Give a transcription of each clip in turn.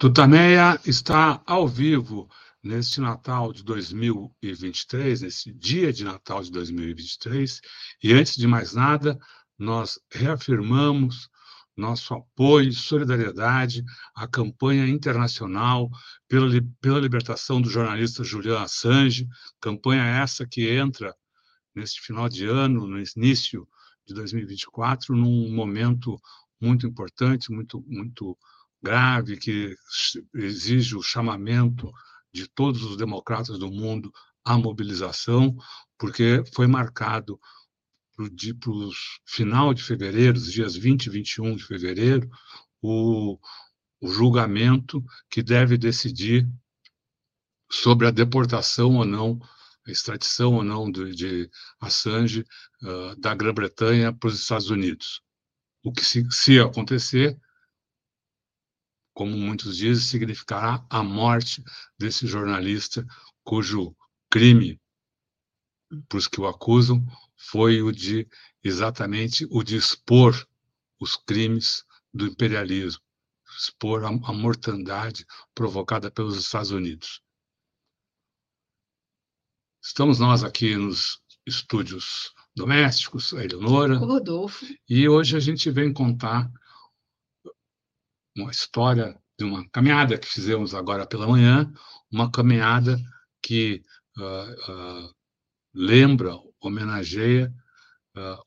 Tutameia está ao vivo neste Natal de 2023, nesse dia de Natal de 2023, e antes de mais nada, nós reafirmamos nosso apoio e solidariedade à campanha internacional pela, pela libertação do jornalista Julian Assange, campanha essa que entra neste final de ano, no início de 2024, num momento muito importante, muito, muito grave que exige o chamamento de todos os democratas do mundo à mobilização, porque foi marcado para o final de fevereiro, os dias 20 e 21 de fevereiro, o, o julgamento que deve decidir sobre a deportação ou não, a extradição ou não de, de Assange uh, da Grã-Bretanha para os Estados Unidos. O que, se, se acontecer, como muitos dizem, significará a morte desse jornalista cujo crime, para os que o acusam, foi o de exatamente o de expor os crimes do imperialismo, expor a, a mortandade provocada pelos Estados Unidos. Estamos nós aqui nos estúdios domésticos, a Eleonora. O Rodolfo. E hoje a gente vem contar uma história de uma caminhada que fizemos agora pela manhã, uma caminhada que uh, uh, lembra, homenageia uh,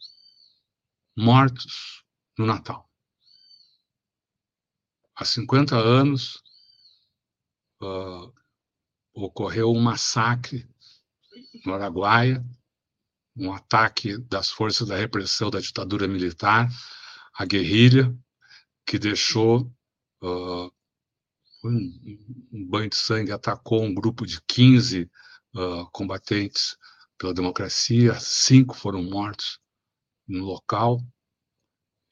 mortos no Natal. Há 50 anos ocorreu um massacre no Araguaia, um ataque das forças da repressão da ditadura militar, a guerrilha, que deixou uh, um, banho de sangue, atacou um grupo de 15 uh, combatentes pela democracia, cinco foram mortos no local,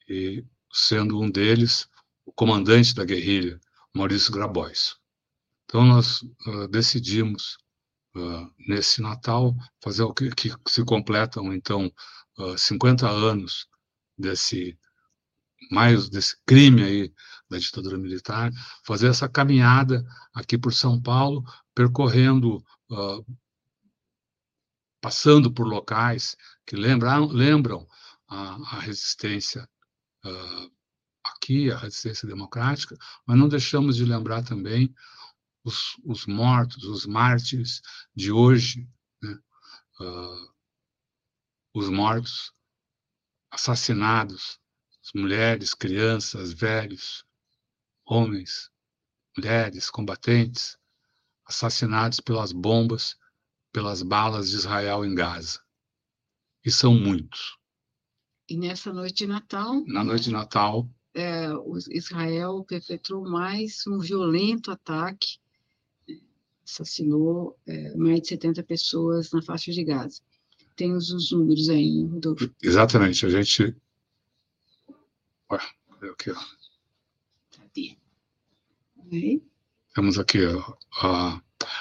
e sendo um deles o comandante da guerrilha, Maurício Grabois. Então, nós uh, decidimos, uh, nesse Natal, fazer o que, que se completam, então, uh, 50 anos desse mais desse crime aí da ditadura militar, fazer essa caminhada aqui por São Paulo, percorrendo, uh, passando por locais que lembram, lembram a, a resistência uh, aqui, a resistência democrática, mas não deixamos de lembrar também os, os mortos, os mártires de hoje, né? uh, os mortos assassinados mulheres, crianças, velhos, homens, mulheres, combatentes, assassinados pelas bombas, pelas balas de Israel em Gaza. E são muitos. E nessa noite de Natal. Na noite de Natal. É, Israel perpetrou mais um violento ataque, assassinou é, mais de 70 pessoas na faixa de Gaza. Tem os, os números aí, Rodolfo. Exatamente. A gente Ué, aqui, ó? Cadê? Temos aqui, ó,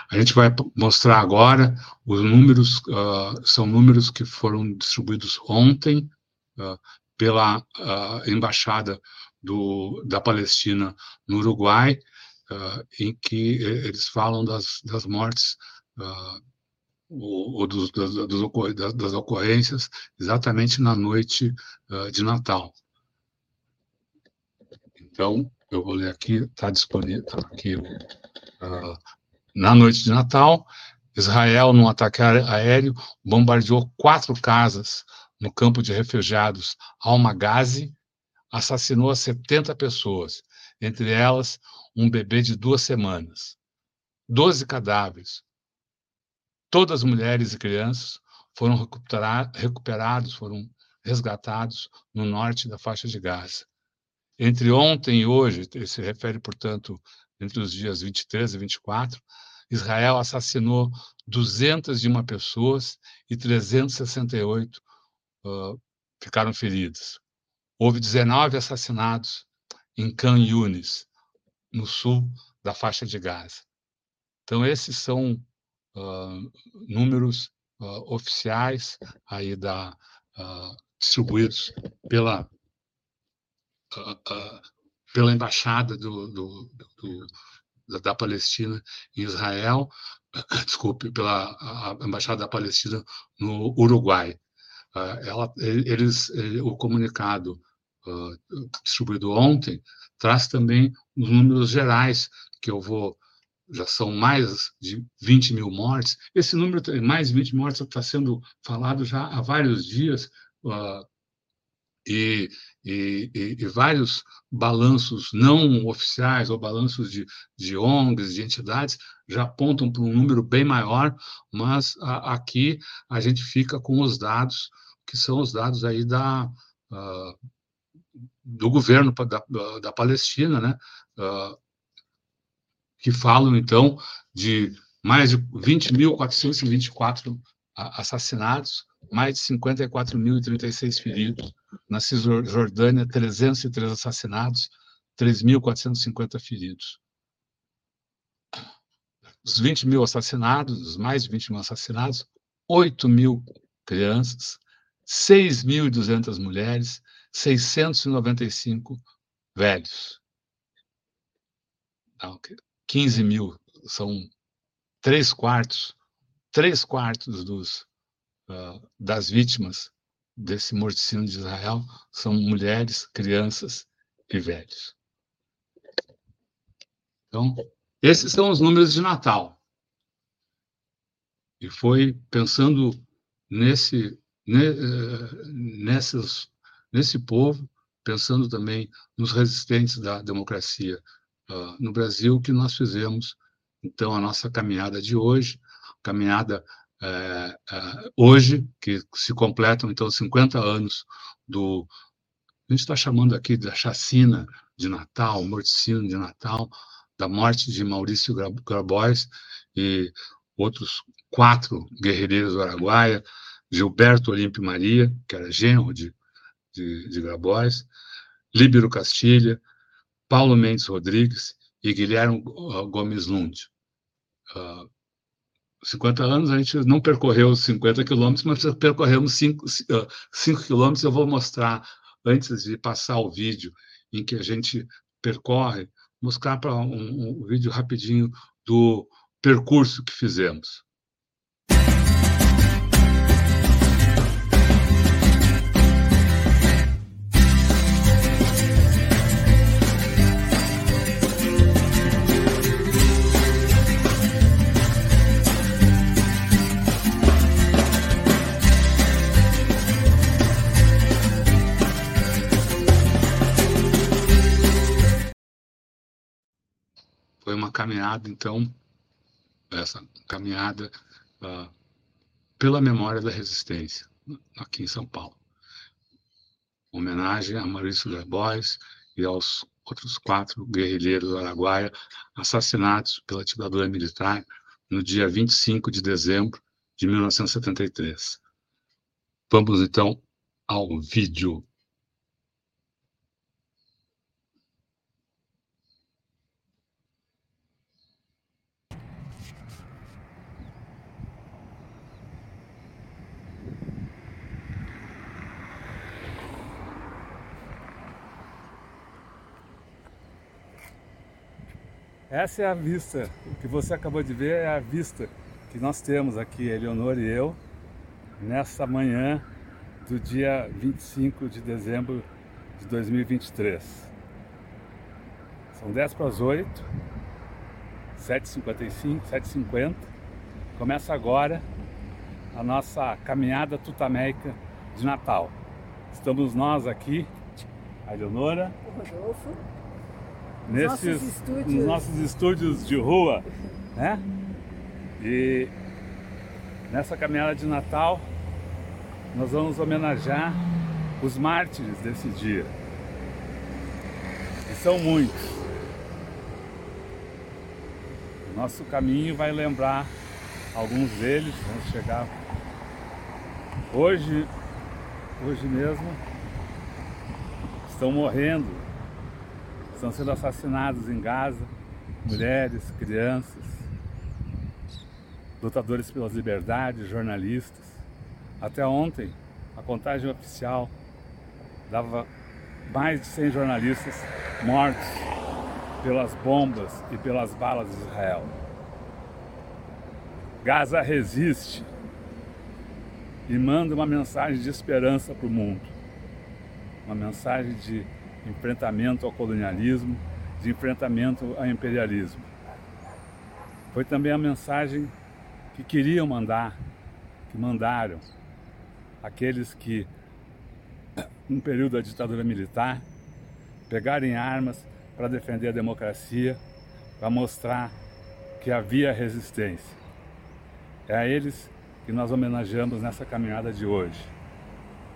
a gente vai mostrar agora os números, uh, são números que foram distribuídos ontem uh, pela uh, Embaixada do, da Palestina no Uruguai, em que eles falam das, das mortes ou, ou dos, das, das, ocorrências exatamente na noite de Natal. Então, eu vou ler aqui, está disponível tá aqui. Uh, na noite de Natal, Israel, num ataque aéreo, bombardeou quatro casas no campo de refugiados Almagazi, assassinou 70 pessoas, entre elas um bebê de duas semanas. Doze cadáveres, todas mulheres e crianças, foram recuperados, foram resgatados no norte da faixa de Gaza. Entre ontem e hoje, se refere, portanto, entre os dias 23 e 24, Israel assassinou 201 pessoas e 368 uh, ficaram feridas. Houve 19 assassinados em Khan Yunis, no sul da faixa de Gaza. Então, esses são uh, números uh, oficiais aí da, distribuídos pela pela embaixada do, do, do, da Palestina em Israel, desculpe, pela embaixada da Palestina no Uruguai. Uh, ela, eles, o comunicado uh, distribuído ontem traz também os números gerais que eu vou já são mais de 20 mil mortes. Esse número, mais de 20 mortes, está sendo falado já há vários dias, uh, e, e, e, vários balanços não oficiais ou balanços de, de ONGs, de entidades, já apontam para um número bem maior, mas a, aqui a gente fica com os dados, que são os dados aí da, uh, do governo da, da Palestina, né? Uh, que falam, então, de mais de 20.424 assassinados, mais de 54.036 feridos. Na Cisjordânia, 303 assassinados, 3.450 feridos. Os 20 mil assassinados, os mais de 20 mil assassinados, 8 mil crianças, 6.200 mulheres, 695 velhos. 15 mil são três quartos, três quartos dos uh, das vítimas desse morticínio de Israel são mulheres, crianças e velhos. Então, esses são os números de Natal. E foi pensando nesse, eh, nessas, nesse povo, pensando também nos resistentes da democracia uh, no Brasil, que nós fizemos, então, a nossa caminhada de hoje, caminhada é, é, hoje, que se completam, então, 50 anos do. A gente está chamando aqui da chacina de Natal, morticínio de Natal, da morte de Maurício Grabois e outros quatro guerreiros do Araguaia, Gilberto Olímpio Maria, que era genro de, de, de Grabois, Líbero Castilha, Paulo Mendes Rodrigues e Guilherme Gomes Lund. Uh, 50 anos, a gente não percorreu 50 quilômetros, mas percorremos 5, 5 quilômetros. Eu vou mostrar, antes de passar o vídeo em que a gente percorre, mostrar para um, um vídeo rapidinho do percurso que fizemos. Caminhada, então, essa caminhada uh, pela memória da resistência, aqui em São Paulo. Homenagem a Maurício Grabois e aos outros quatro guerrilheiros do Araguaia assassinados pela ditadura militar no dia 25 de dezembro de 1973. Vamos então ao vídeo. Essa é a vista, o que você acabou de ver é a vista que nós temos aqui, Eleonor e eu, nessa manhã do dia 25 de dezembro de 2023. São 10 para as 8, 7h55, 7h50. Começa agora a nossa caminhada tutameica de Natal. Estamos nós aqui, a Eleonora, o Rodolfo, nesses nossos estúdios. Nos nossos estúdios de rua, né? E nessa caminhada de Natal nós vamos homenagear os mártires desse dia. E são muitos. Nosso caminho vai lembrar alguns deles, vamos chegar hoje, hoje mesmo, estão morrendo Estão sendo assassinados em Gaza mulheres, crianças, lutadores pelas liberdades, jornalistas. Até ontem, a contagem oficial dava mais de 100 jornalistas mortos pelas bombas e pelas balas de Israel. Gaza resiste e manda uma mensagem de esperança para o mundo, uma mensagem de enfrentamento ao colonialismo, de enfrentamento ao imperialismo. Foi também a mensagem que queriam mandar, que mandaram aqueles que, no período da ditadura militar, pegarem armas para defender a democracia, para mostrar que havia resistência. É a eles que nós homenageamos nessa caminhada de hoje.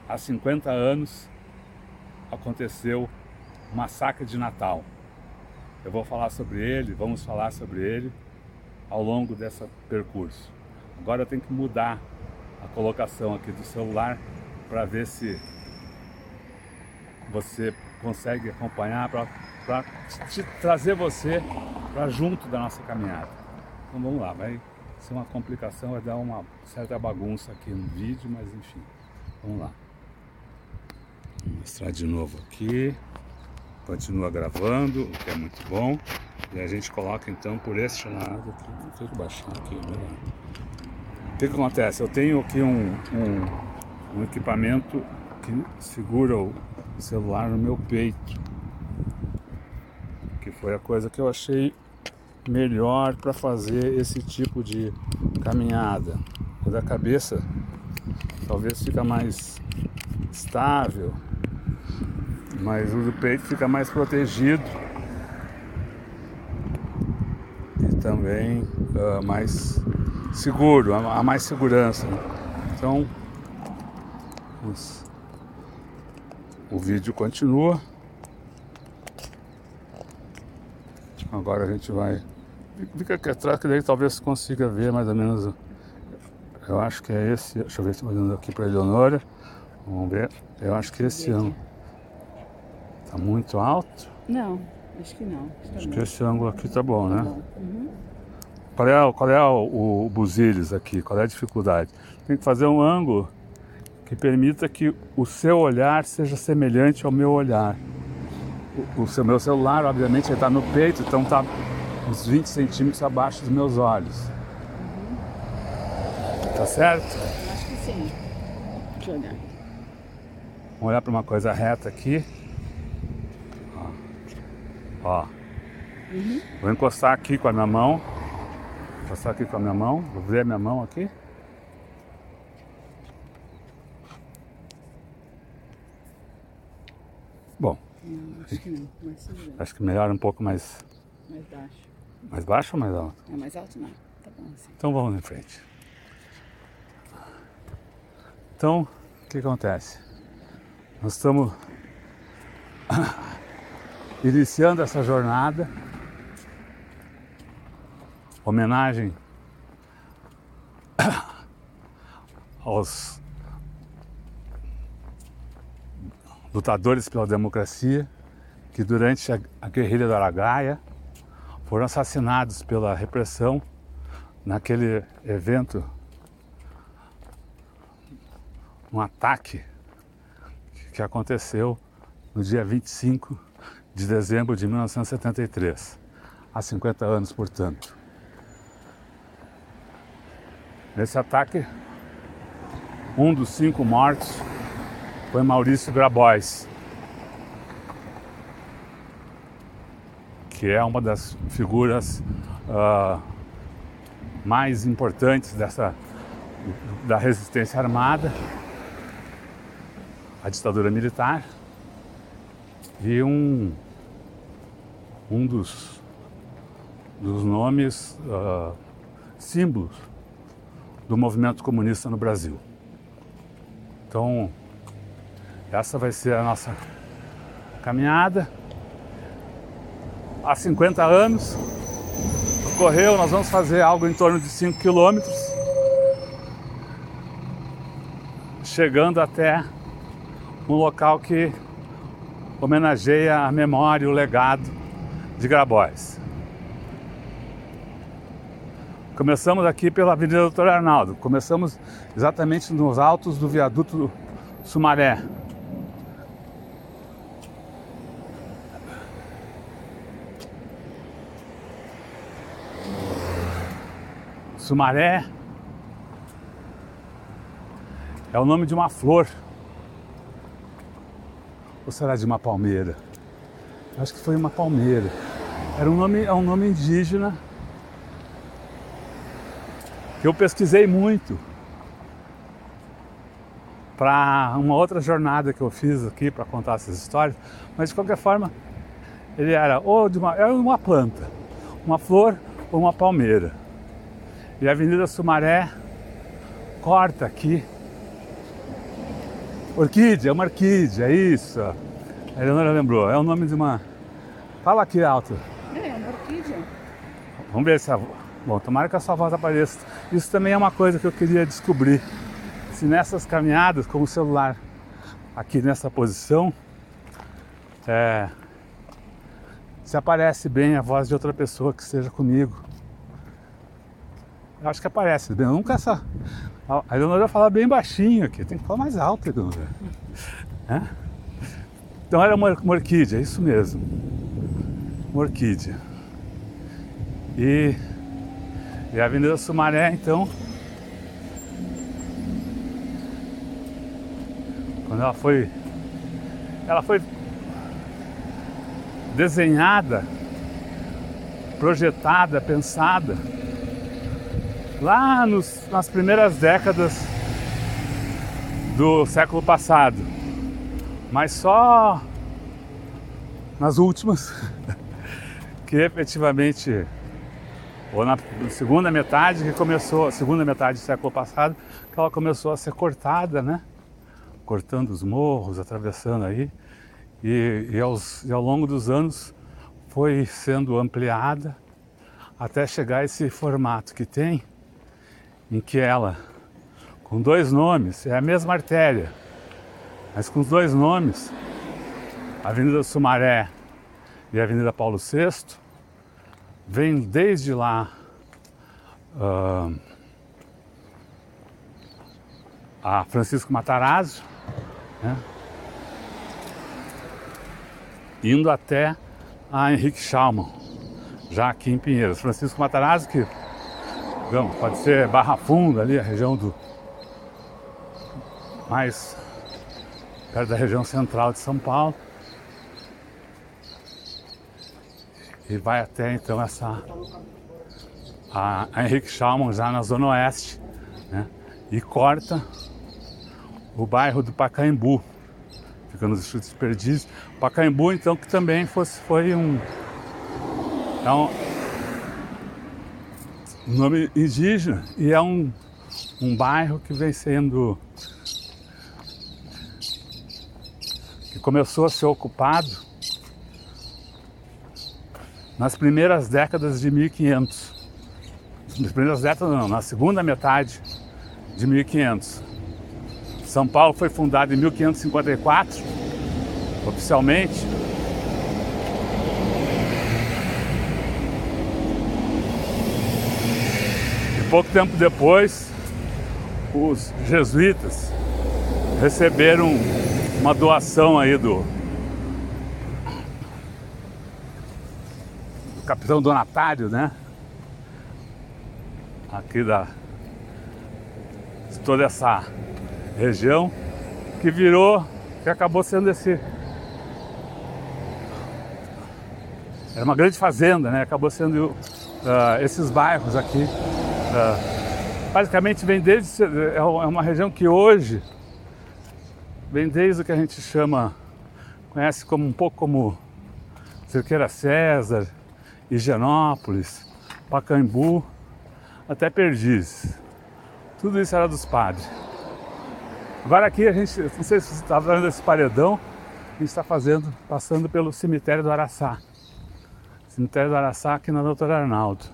Há 50 anos aconteceu o massacre de Natal. Eu vou falar sobre ele, vamos falar sobre ele ao longo desse percurso. Agora eu tenho que mudar a colocação aqui do celular para ver se você consegue acompanhar para trazer você para junto da nossa caminhada. Então vamos lá, vai ser uma complicação, vai dar uma certa bagunça aqui no vídeo, mas enfim, vamos lá. Vou mostrar de novo aqui, continua gravando, o que é muito bom. E a gente coloca então por este lado aqui. Deixa eu baixar aqui. O que, que acontece? Eu tenho aqui um, um, um equipamento que segura o celular no meu peito. Que foi a coisa que eu achei melhor para fazer esse tipo de caminhada. O da cabeça talvez fica mais estável, mas o do peito fica mais protegido e também uh, mais seguro, há mais segurança. Então, os, o vídeo continua. Agora a gente vai Fica aqui atrás que daí talvez consiga ver mais ou menos. Eu acho que é esse. Deixa eu ver se olhando aqui para a Eleonora. Vamos ver. Eu acho que esse ângulo. Tá muito alto? Não, acho que não. Acho, acho que esse ângulo aqui tá bom, né? Tá bom. Uhum. Qual é, qual é o, o buziles aqui? Qual é a dificuldade? Tem que fazer um ângulo que permita que o seu olhar seja semelhante ao meu olhar. O, o seu, meu celular, obviamente, está no peito, então tá uns 20 centímetros abaixo dos meus olhos. Uhum. Tá certo? Acho que sim. Deixa eu olhar. Vamos olhar para uma coisa reta aqui. Ó. Uhum. Vou encostar aqui com a minha mão. Vou encostar aqui com a minha mão. Vou ver a minha mão aqui. Bom. Não, acho que não. Acho que melhora um pouco mais. Mais baixo. Mais baixo ou mais alto? É mais alto não. Tá bom assim. Então vamos em frente. Então, o que acontece? Nós estamos iniciando essa jornada. Homenagem aos lutadores pela democracia que durante a, guerrilha do Aragaia foram assassinados pela repressão naquele evento, um ataque que aconteceu no dia 25 de dezembro de 1973, há 50 anos, portanto. Nesse ataque, um dos cinco mortos foi Maurício Grabois, que é uma das figuras uh, mais importantes dessa da resistência armada, a ditadura militar e um um dos dos nomes uh, símbolos do movimento comunista no Brasil. Então, essa vai ser a nossa caminhada há 50 anos. Correu, nós vamos fazer algo em torno de 5 quilômetros, chegando até um local que homenageia a memória o legado de Grabois. Começamos aqui pela Avenida Doutor Arnaldo. Começamos exatamente nos altos do viaduto Sumaré. Sumaré é o nome de uma flor. Ou será de uma palmeira? Acho que foi uma palmeira. Era um nome, é um nome indígena que eu pesquisei muito para uma outra jornada que eu fiz aqui para contar essas histórias, mas de qualquer forma ele era ou de uma, era uma planta, uma flor ou uma palmeira. E a Avenida Sumaré corta aqui. Orquídea, uma orquídea, isso. A Eleonora lembrou, é o nome de uma. Fala aqui alto. É, uma orquídea. Vamos ver se a. Bom, tomara que a sua voz apareça. Isso também é uma coisa que eu queria descobrir. Se nessas caminhadas com o celular aqui nessa posição, é, se aparece bem a voz de outra pessoa que esteja comigo. Eu acho que aparece bem. nunca essa. A Eleonora fala bem baixinho aqui, tem que falar mais alto, Eleonora. É? Então era uma, uma orquídea, isso mesmo. Uma orquídea. E, e a Avenida Sumaré, então, quando ela foi. Ela foi desenhada, projetada, pensada lá nos, nas primeiras décadas do século passado, mas só nas últimas que efetivamente ou na segunda metade que começou, segunda metade do século passado, que ela começou a ser cortada, né? Cortando os morros, atravessando aí, e, e, aos, e ao longo dos anos foi sendo ampliada até chegar a esse formato que tem, em que ela, com dois nomes, é a mesma artéria, mas com os dois nomes, Avenida Sumaré e Avenida Paulo VI, vem desde lá uh, a Francisco Matarazzo, né? indo até a Henrique Schaumann, já aqui em Pinheiros. Francisco Matarazzo que digamos, pode ser Barra Funda ali, a região do mais perto da região central de São Paulo. E vai até então essa a, a Henrique Schalman já na zona oeste, né? E corta o bairro do Pacaembu, fica nos Chutes Perdizes. Pacaembu, então, que também fosse, foi um, é um, nome indígena e é um, um bairro que vem sendo começou a ser ocupado nas primeiras décadas de 1500. Nas primeiras décadas não, na segunda metade de 1500. São Paulo foi fundado em 1554, oficialmente, pouco tempo depois, os jesuítas receberam uma doação aí do, do capitão Donatário, né? Aqui da de toda essa região que virou, que acabou sendo esse era uma grande fazenda, né? Acabou sendo uh, esses bairros aqui é. Basicamente vem desde. É, é uma região que hoje vem desde o que a gente chama, conhece como um pouco como Cerqueira César, Higienópolis, Pacaembu, até Perdizes. Tudo isso era dos padres. Agora aqui a gente, não sei se você está vendo esse paredão, a gente está fazendo, passando pelo cemitério do Araçá. Cemitério do Araçá aqui na Doutor Arnaldo.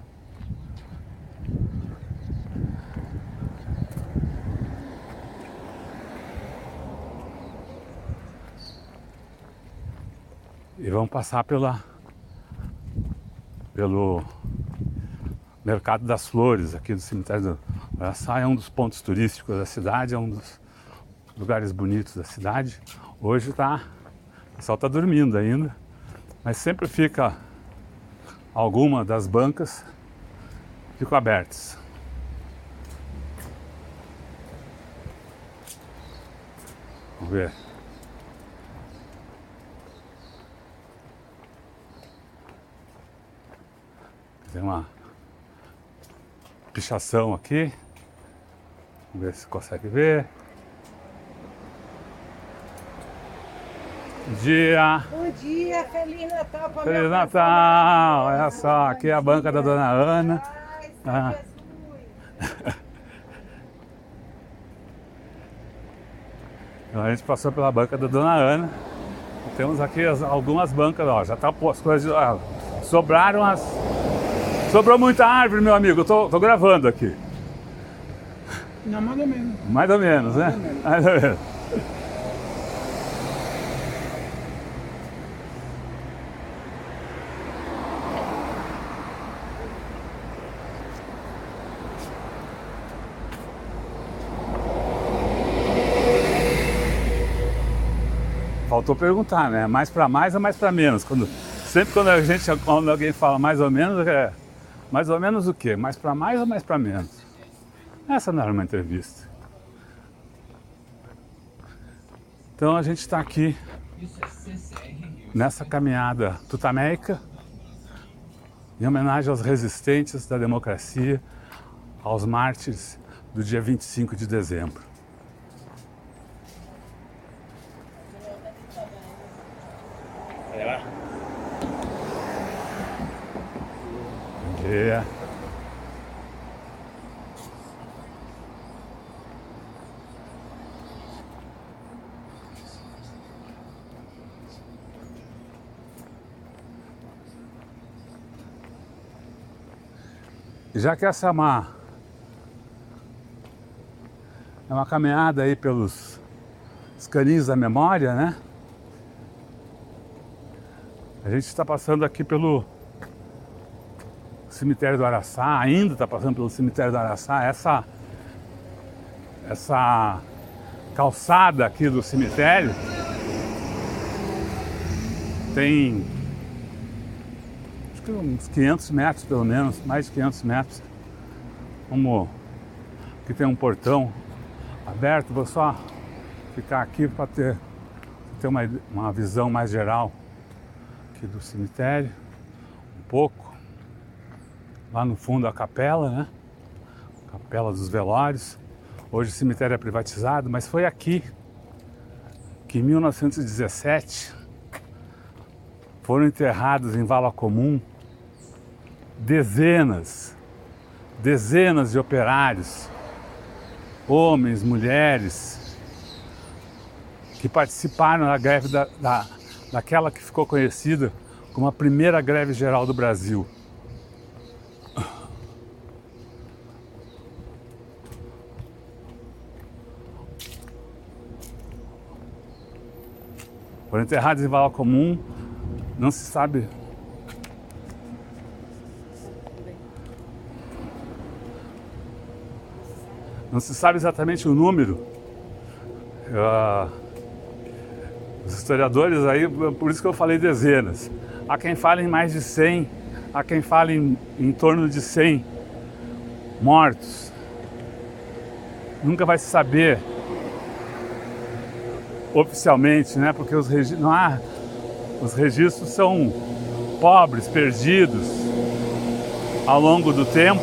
e vamos passar pela pelo mercado das flores aqui do cemitério do Araçá é um dos pontos turísticos da cidade, é um dos lugares bonitos da cidade. Hoje tá, o pessoal está dormindo ainda, mas sempre fica alguma das bancas ficam abertas. Vamos ver. Tem uma pichação aqui. Vamos ver se consegue ver. Bom dia! Bom dia, Feliz Natal para Feliz Natal! Olha só, aqui é a banca da Dona Ana. Ah. Então a gente passou pela banca da Dona Ana. Temos aqui as, algumas bancas, ó, já tá as coisas. Ah, sobraram as. Sobrou muita árvore, meu amigo. Eu tô, tô gravando aqui. Não, mais ou menos. Mais ou menos, né? Mais ou menos. Faltou perguntar, né? Mais para mais ou mais para menos? Quando, sempre quando a gente, quando alguém fala mais ou menos, é mais ou menos o quê? Mais para mais ou mais para menos? Essa não era uma entrevista. Então a gente está aqui nessa caminhada tutameica em homenagem aos resistentes da democracia, aos mártires do dia 25 de dezembro. Bom dia. Já que essa é uma, é uma caminhada aí pelos os caninhos da memória, né? A gente está passando aqui pelo cemitério do Araçá, ainda está passando pelo cemitério do Araçá. Essa, essa calçada aqui do cemitério tem acho que uns 500 metros pelo menos, mais de 500 metros. Vamos, aqui tem um portão aberto, vou só ficar aqui para ter, ter uma, uma visão mais geral aqui do cemitério, um pouco. Lá no fundo a capela, né? Capela dos Velórios. Hoje o cemitério é privatizado, mas foi aqui que em 1917 foram enterrados em vala comum dezenas, dezenas de operários, homens, mulheres, que participaram da greve da, da, daquela que ficou conhecida como a primeira greve geral do Brasil. Foram enterrados em vala comum, não se sabe Não se sabe exatamente o número. Uh, os historiadores aí, por isso que eu falei dezenas. Há quem fale em mais de 100, há quem fale em, em torno de 100 mortos. Nunca vai se saber oficialmente, né? Porque os registros, não há, os registros são pobres, perdidos ao longo do tempo.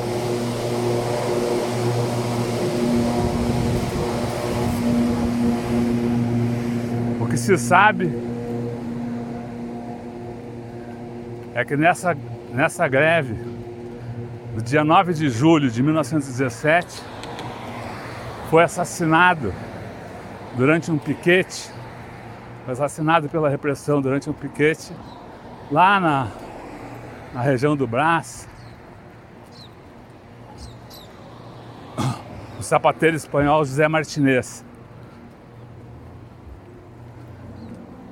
O que se sabe é que nessa, nessa greve, no dia 9 de julho de 1917, foi assassinado durante um piquete, foi assassinado pela repressão durante um piquete lá na, na região do Brás, o sapateiro espanhol José Martinez.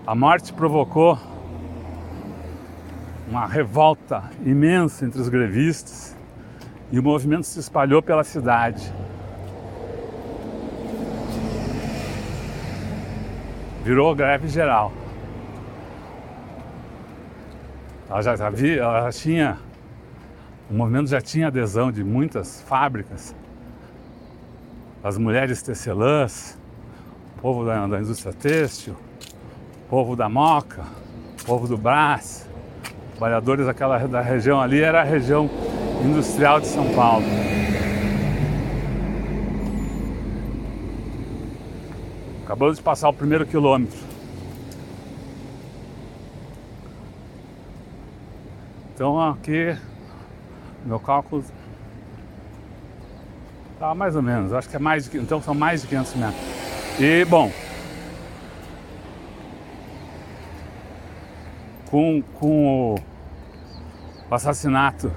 A morte provocou uma revolta imensa entre os grevistas e o movimento se espalhou pela cidade. Virou greve geral. Ela já, vi, ela já tinha, o movimento já tinha adesão de muitas fábricas, as mulheres tecelãs, povo da, da indústria têxtil, povo da Moca, povo do Brás, trabalhadores daquela da região ali era a região industrial de São Paulo. Acabamos de passar o primeiro quilômetro. Então aqui, meu cálculo tá mais ou menos, acho que é mais de, então são mais de 500 metros. E bom, com, com o assassinato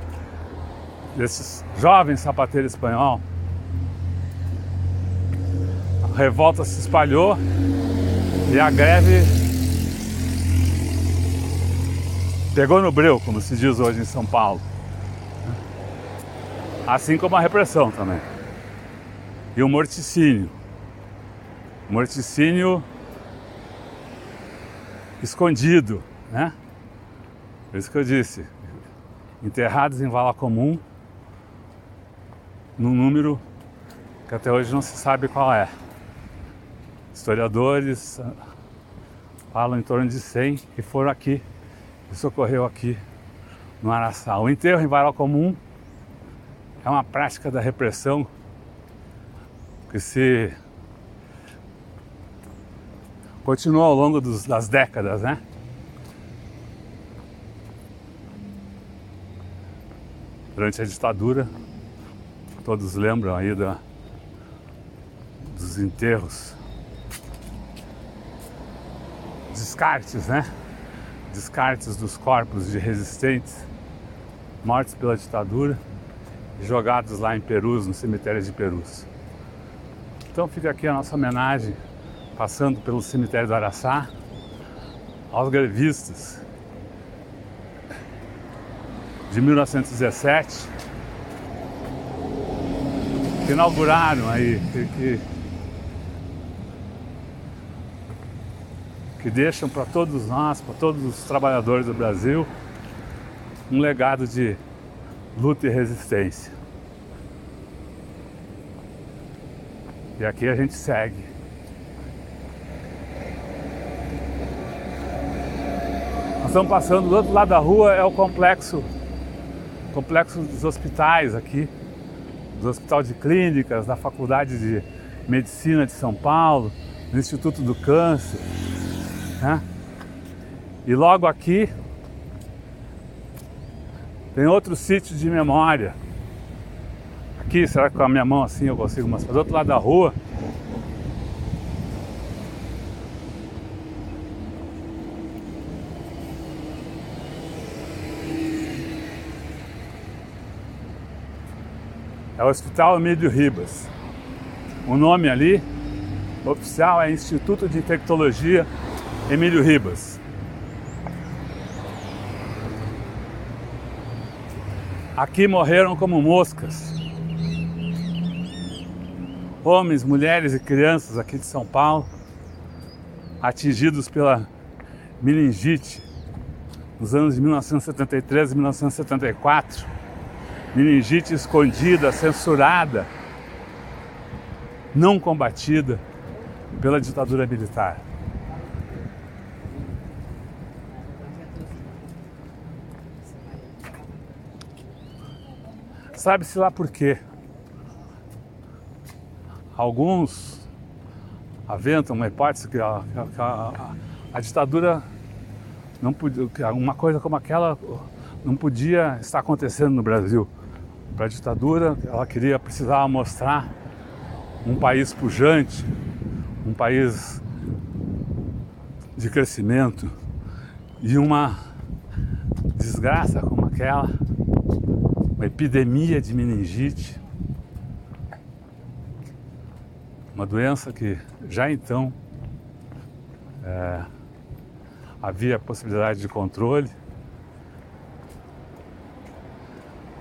desses jovens sapateiros espanhol, revolta se espalhou e a greve pegou no breu, como se diz hoje em São Paulo. Assim como a repressão também. E o morticínio. Morticínio escondido, né? Por isso que eu disse, enterrados em vala comum, num número que até hoje não se sabe qual é. Historiadores falam em torno de 100 que foram aqui, isso ocorreu aqui no Araçá. O enterro em vala comum é uma prática da repressão que se continua ao longo dos, das décadas, né? durante a ditadura. Todos lembram aí da, dos enterros, descartes, né? Descartes dos corpos de resistentes mortos pela ditadura e jogados lá em Perus, no cemitério de Perus. Então fica aqui a nossa homenagem, passando pelo cemitério do Araçá, aos grevistas de 1917 que inauguraram aí, que, que, que deixam para todos nós, para todos os trabalhadores do Brasil, um legado de luta e resistência. E aqui a gente segue. Nós estamos passando do outro lado da rua, é o complexo complexo dos hospitais aqui, do Hospital de Clínicas, da Faculdade de Medicina de São Paulo, do Instituto do Câncer. Né? E logo aqui tem outro sítio de memória. Aqui, será que com a minha mão assim eu consigo mostrar? Do outro lado da rua É o Hospital Emílio Ribas. O nome ali oficial é Instituto de Infectologia Emílio Ribas. Aqui morreram como moscas. Homens, mulheres e crianças aqui de São Paulo atingidos pela meningite nos anos de 1973 e 1974 meningite escondida, censurada, não combatida pela ditadura militar. Sabe-se lá por quê. Alguns aventam uma hipótese que a, a, a, a ditadura não podia, uma coisa como aquela não podia estar acontecendo no Brasil para a ditadura, ela queria, precisava mostrar um país pujante, um país de crescimento e uma desgraça como aquela, uma epidemia de meningite, uma doença que já então é, havia possibilidade de controle.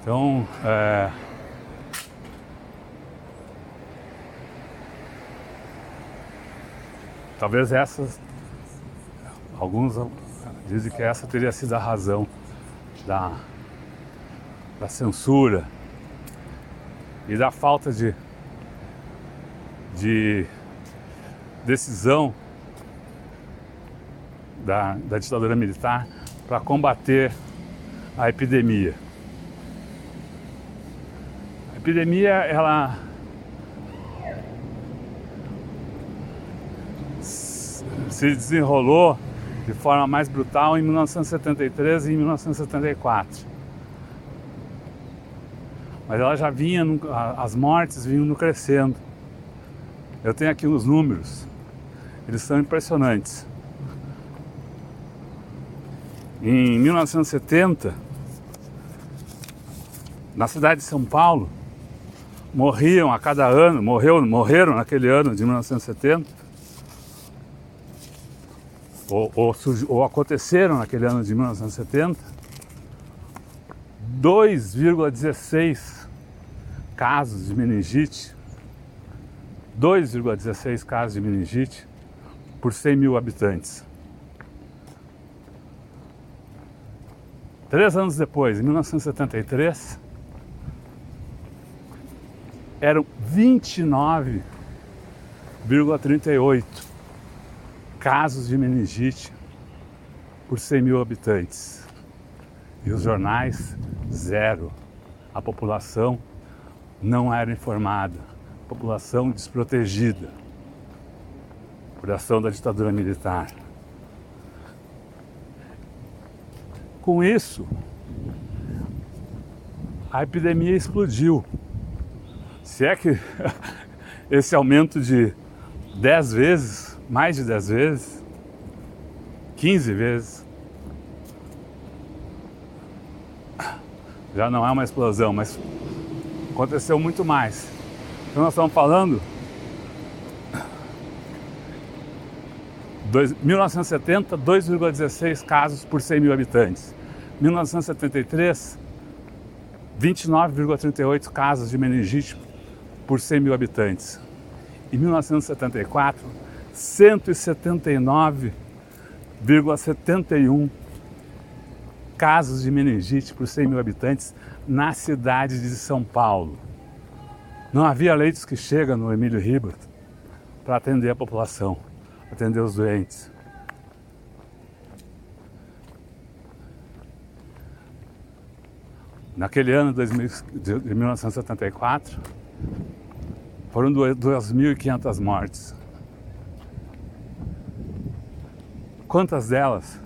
Então, é, talvez essas, alguns dizem que essa teria sido a razão da, da censura e da falta de, de decisão da, da ditadura militar para combater a epidemia. A epidemia, ela se desenrolou de forma mais brutal em 1973 e em 1974. Mas ela já vinha, as mortes vinham crescendo. Eu tenho aqui os números, eles são impressionantes. Em 1970, na cidade de São Paulo, morriam a cada ano, morreu, morreram naquele ano de 1970, ou, ou, ou aconteceram naquele ano de 1970, 2,16 casos de meningite, 2,16 casos de meningite por 100 mil habitantes. Três anos depois, em 1973, eram 29,38 casos de meningite por 100 mil habitantes. E os jornais, zero. A população não era informada, a população desprotegida por ação da ditadura militar. Com isso, a epidemia explodiu. Se é que esse aumento de 10 vezes, mais de 10 vezes, 15 vezes, já não é uma explosão, mas aconteceu muito mais. Então nós estamos falando 1970, 2,16 casos por 100 mil habitantes. 1973, 29,38 casos de meningite por 100 mil habitantes. Em 1974, 179,71 casos de meningite por 100 mil habitantes na cidade de São Paulo. Não havia leitos que chegam no Emílio Ribert para atender a população atender os doentes. Naquele ano de 1974, foram 2.500 mortes. Quantas delas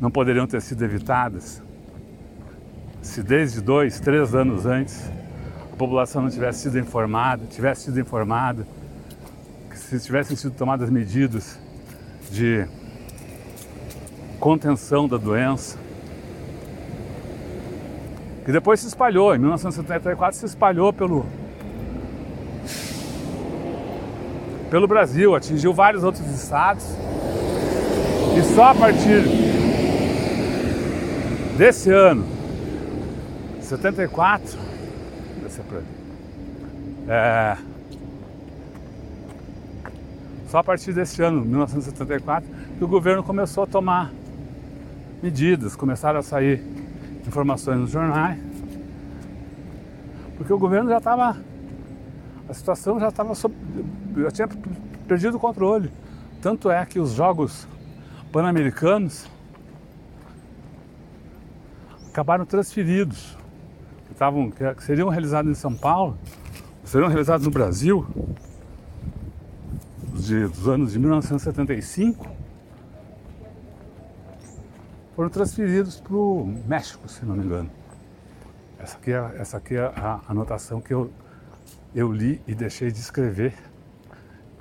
não poderiam ter sido evitadas se desde dois, três anos antes a população não tivesse sido informada, tivesse sido informada se tivessem sido tomadas medidas de contenção da doença, que depois se espalhou, em 1974 se espalhou pelo, pelo Brasil, atingiu vários outros estados, e só a partir desse ano, 74, é, só a partir desse ano, 1974, que o governo começou a tomar medidas, começaram a sair informações nos jornais, porque o governo já estava, a situação já estava, já tinha perdido o controle. Tanto é que os jogos pan-americanos acabaram transferidos, que, estavam, que seriam realizados em São Paulo, seriam realizados no Brasil, de, dos anos de 1975 foram transferidos para o México, se não me engano. Essa aqui é, essa aqui é a anotação que eu, eu li e deixei de escrever.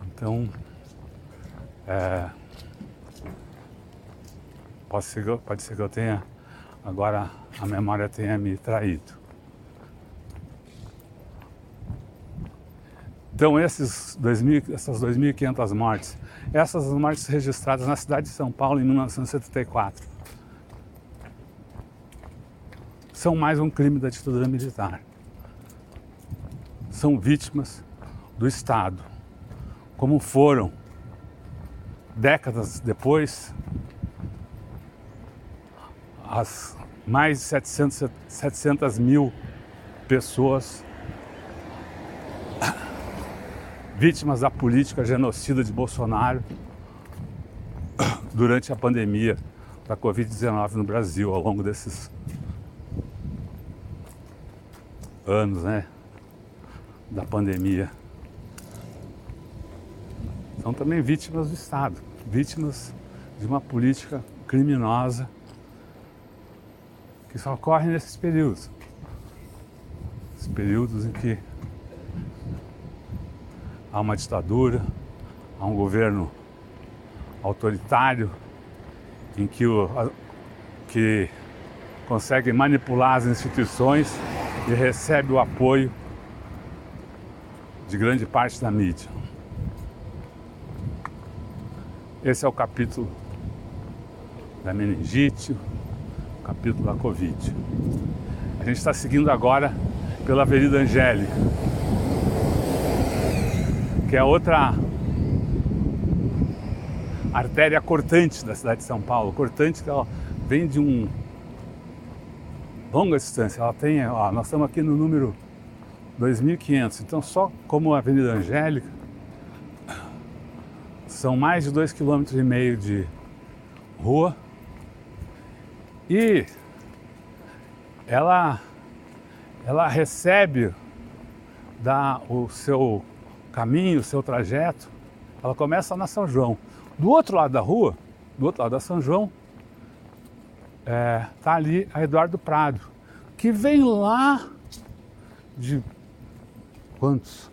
Então, é, pode, ser, pode ser que eu tenha, agora a memória tenha me traído. Então, esses 2000, essas 2.500 mortes, essas mortes registradas na cidade de São Paulo em 1974, são mais um crime da ditadura militar. São vítimas do Estado, como foram décadas depois as mais de 700, 700 mil pessoas vítimas da política genocida de Bolsonaro durante a pandemia da Covid-19 no Brasil, ao longo desses anos, né, da pandemia. São também vítimas do Estado, vítimas de uma política criminosa que só ocorre nesses períodos. Esses períodos em que há uma ditadura, há um governo autoritário, em que, o, que consegue manipular as instituições e recebe o apoio de grande parte da mídia. Esse é o capítulo da meningite, capítulo da Covid. A gente está seguindo agora pela Avenida Angélica, que é outra artéria cortante da cidade de São Paulo. Cortante que ela vem de um longa distância. Ela tem, ó, nós estamos aqui no número 2500. Então, só como a Avenida Angélica, são mais de 2,5 km de rua. E ela, ela recebe da, o seu caminho, o seu trajeto, ela começa na São João. Do outro lado da rua, do outro lado da São João, é, tá ali a Eduardo Prado, que vem lá de quantos?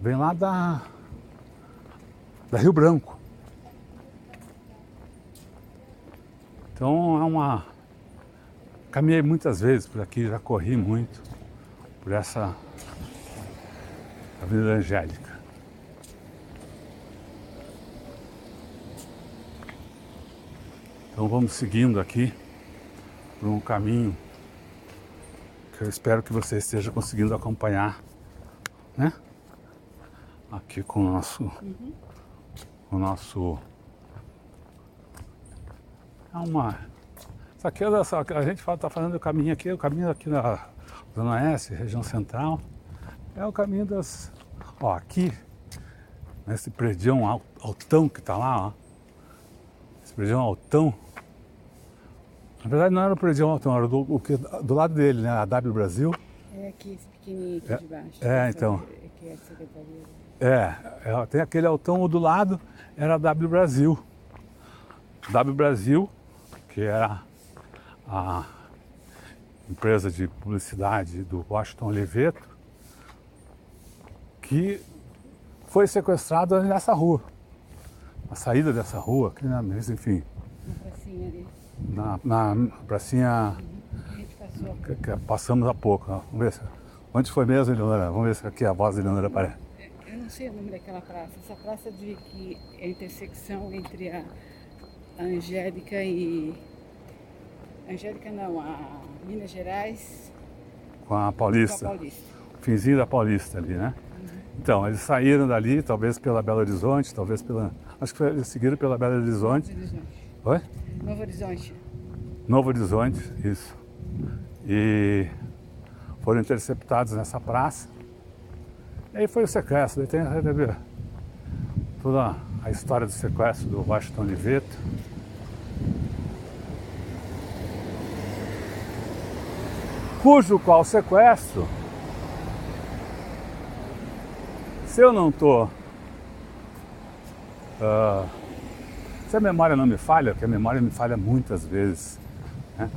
Vem lá da, da Rio Branco. Então é uma. Caminhei muitas vezes por aqui, já corri muito por essa Avenida Angélica. Então vamos seguindo aqui por um caminho que eu espero que você esteja conseguindo acompanhar, né? Aqui com o nosso, uhum. o nosso, é uma, isso aqui é dessa, a gente está fazendo o caminho aqui, o caminho aqui da Zona Oeste, região central, é o caminho das, ó, aqui, nesse prédio altão que está lá, ó, esse prédio altão, na verdade não era o prédio Altão, era do, o que, do lado dele, né? A W Brasil. É aqui, esse pequenininho aqui é, de baixo. É, então. Que é a secretaria. É, é, tem aquele Altão do lado, era a W Brasil. W Brasil, que era a empresa de publicidade do Washington Oliveto, que foi sequestrado nessa rua. A saída dessa rua, aqui na mesa, enfim. Na pracinha ali na, na pracinha que, que passamos há pouco. Vamos ver se, onde foi mesmo, Eleonora? Vamos ver se aqui a voz da Eleonora aparece. Eu não sei o nome daquela praça. Essa praça de que é a intersecção entre a, a Angélica e. Angélica não, a Minas Gerais. Com a Paulista. Com a Paulista. Finzinho da Paulista ali, né? Uhum. Então, eles saíram dali, talvez pela Belo Horizonte, talvez pela. Acho que foi, eles seguiram pela Belo Horizonte. Belo Horizonte. Oi? Novo Horizonte. Novo Horizonte, isso. E foram interceptados nessa praça. E aí foi o sequestro, aí tem toda a história do sequestro do Washington Oliveto. Cujo qual sequestro, se eu não estou uh, se a memória não me falha, porque a memória me falha muitas vezes, né?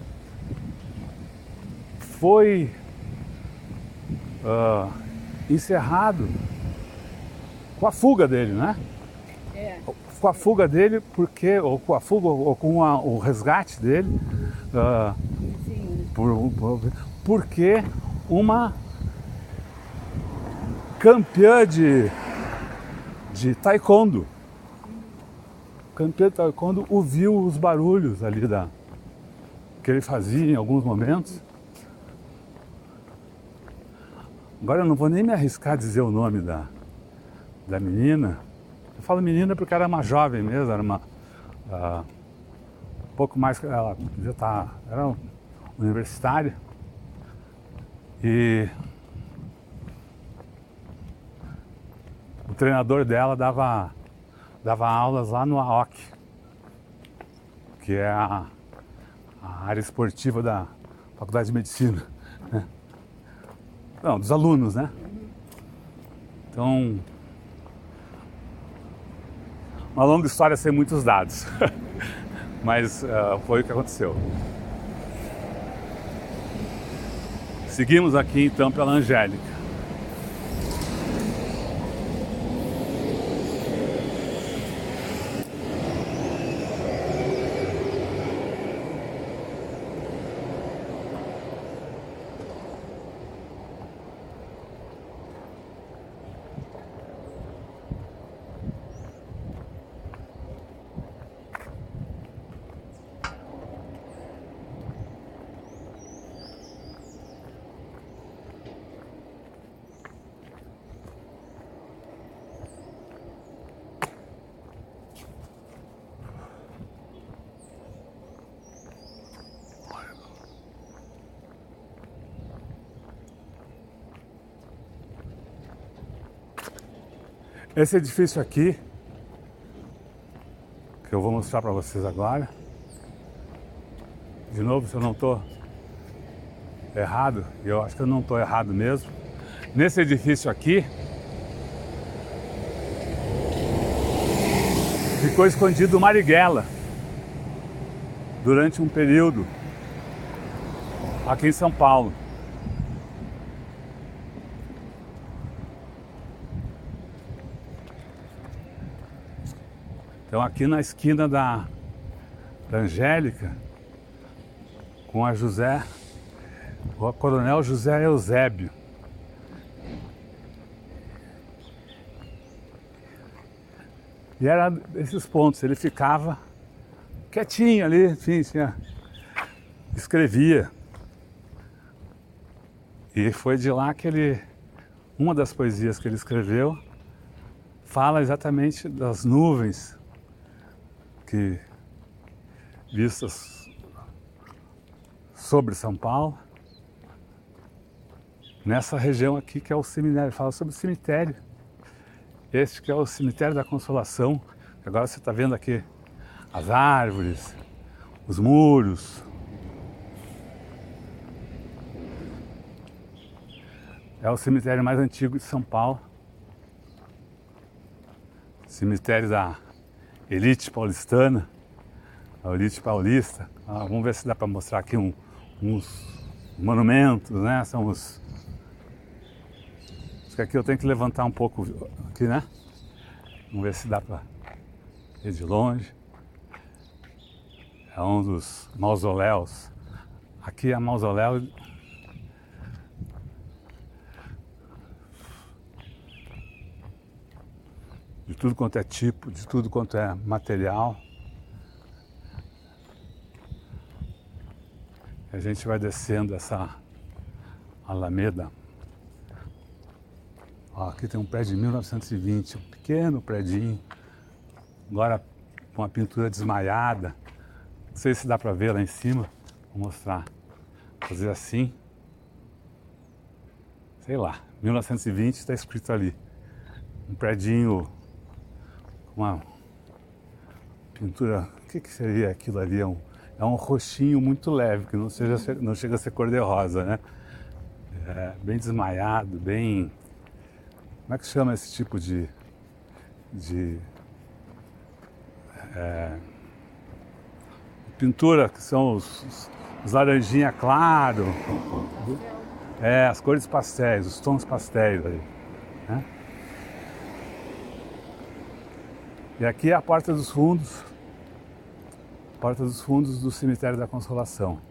foi uh, encerrado com a fuga dele, né? É. Com a fuga dele, porque, ou com a fuga, ou com a, o resgate dele, uh, por, por, porque uma campeã de, de taekwondo Campeta, quando ouviu os barulhos ali da que ele fazia em alguns momentos. Agora eu não vou nem me arriscar a dizer o nome da, da menina. Eu falo menina porque era uma jovem mesmo, era uma. Uh, um pouco mais ela já tá, era universitária. E o treinador dela dava, dava aulas lá no AOC, que é a, a área esportiva da Faculdade de Medicina. Né? Não, dos alunos, né? Então, uma longa história sem muitos dados, mas uh, foi o que aconteceu. Seguimos aqui então pela Angélica. Esse edifício aqui, que eu vou mostrar para vocês agora, de novo, se eu não estou errado, eu acho que eu não estou errado mesmo, nesse edifício aqui, ficou escondido Marighella durante um período aqui em São Paulo. Então aqui na esquina da, da Angélica, com a José, o Coronel José Eusébio. E era esses pontos, ele ficava quietinho ali, enfim, tinha, escrevia. E foi de lá que ele, uma das poesias que ele escreveu, fala exatamente das nuvens que vistas sobre São Paulo, nessa região aqui que é o cemitério, fala sobre o cemitério. Este que é o cemitério da Consolação. Agora você está vendo aqui as árvores, os muros. É o cemitério mais antigo de São Paulo. Cemitério da elite paulistana, a elite paulista. Ah, vamos ver se dá para mostrar aqui um, uns monumentos, né? São os. Acho que aqui eu tenho que levantar um pouco aqui, né? Vamos ver se dá para ver de longe. É um dos mausoléus. Aqui é mausoléu de tudo quanto é tipo, de tudo quanto é material. A gente vai descendo essa alameda. Ó, aqui tem um prédio de 1920, um pequeno prédio, agora com uma pintura desmaiada. Não sei se dá para ver lá em cima. Vou mostrar. Fazer assim. Sei lá, 1920 está escrito ali. Um prédio uma pintura, o que, que seria aquilo ali? É um, é um roxinho muito leve, que não, seja, não chega a ser cor-de-rosa, né? É, bem desmaiado, bem. Como é que chama esse tipo de. de é, pintura que são os, os, os laranjinha claro, é, as cores pastéis, os tons pastéis ali. Né? E aqui é a porta dos fundos, porta dos fundos do cemitério da Consolação.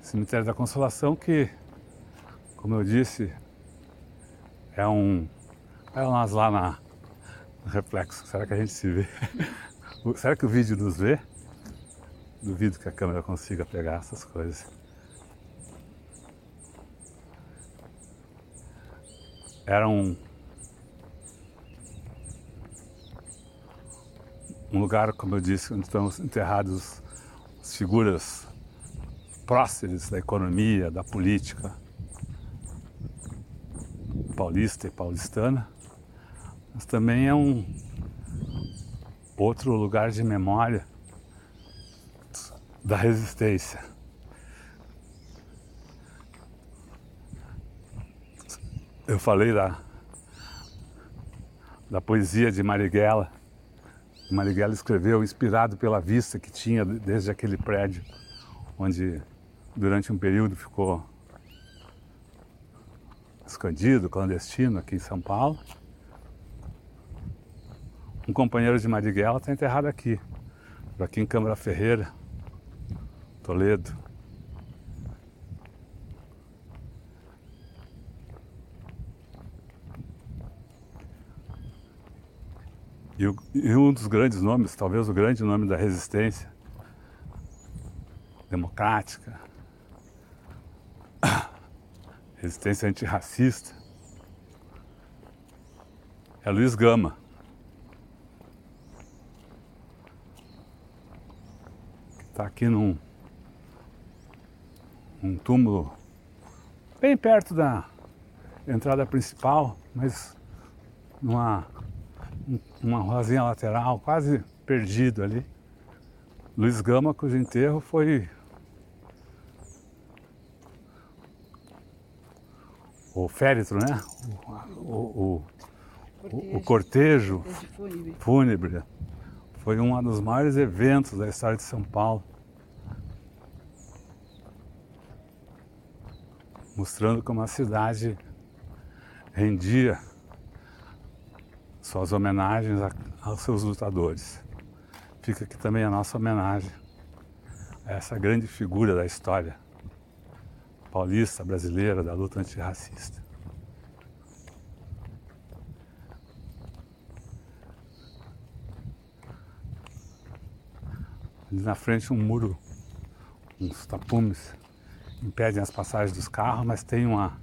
Cemitério da Consolação que, como eu disse, é um. Olha nós lá na, no reflexo. Será que a gente se vê? Será que o vídeo nos vê? Duvido que a câmera consiga pegar essas coisas. Era um, um lugar, como eu disse, onde estão enterrados as figuras próceres da economia, da política, paulista e paulistana, mas também é um outro lugar de memória da resistência. Eu falei da, da poesia de Marighella. Marighella escreveu inspirado pela vista que tinha desde aquele prédio, onde durante um período ficou escondido, clandestino aqui em São Paulo. Um companheiro de Marighella está enterrado aqui, em Câmara Ferreira, Toledo. E, e, um dos grandes nomes, talvez o grande nome da resistência democrática, resistência antirracista, é Luiz Gama. Está aqui num um túmulo bem perto da entrada principal, mas numa uma ruazinha lateral, quase perdido ali. Luiz Gama, cujo enterro foi o féretro, né? O, o, o, o cortejo fúnebre. Foi um dos maiores eventos da história de São Paulo. Mostrando como a cidade rendia suas homenagens aos seus lutadores. Fica aqui também a nossa homenagem a essa grande figura da história paulista, brasileira, da luta antirracista. Ali na frente um muro, uns tapumes impedem as passagens dos carros, mas tem uma,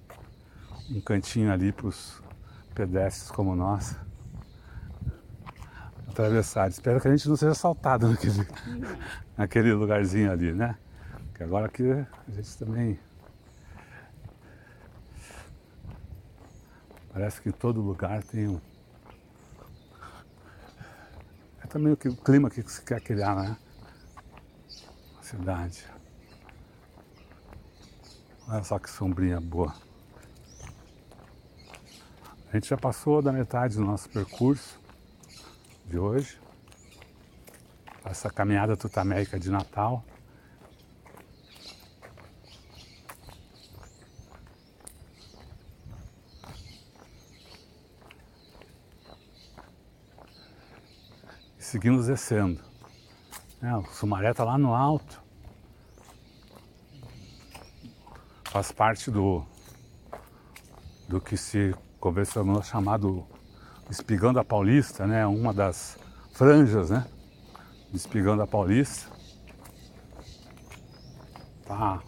um cantinho ali para os pedestres como nós atravessar. Espero que a gente não seja assaltado naquele, naquele lugarzinho ali, né? Porque agora aqui a gente também. Parece que todo lugar tem um. É também o, que, o clima que se quer criar, né? A cidade. Olha só que sombrinha boa. A gente já passou da metade do nosso percurso de hoje. Essa caminhada tutamérica de Natal. E seguimos descendo. É, o Sumaré está lá no alto. Faz parte do, do que se convencionou chamado Espigão da Paulista, né? Uma das franjas, né? Espigão da Paulista. Tá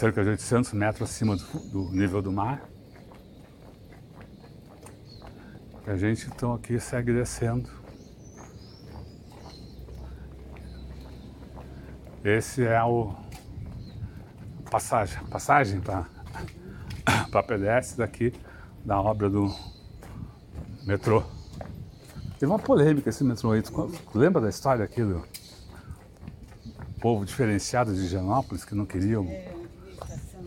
cerca de 800 metros acima do, do nível do mar. E a gente então aqui segue descendo. Esse é o passagem, passagem para pedestres daqui da obra do metrô. Teve uma polêmica esse metrô aí. Tu lembra da história aqui do povo diferenciado de Higienópolis que não queriam.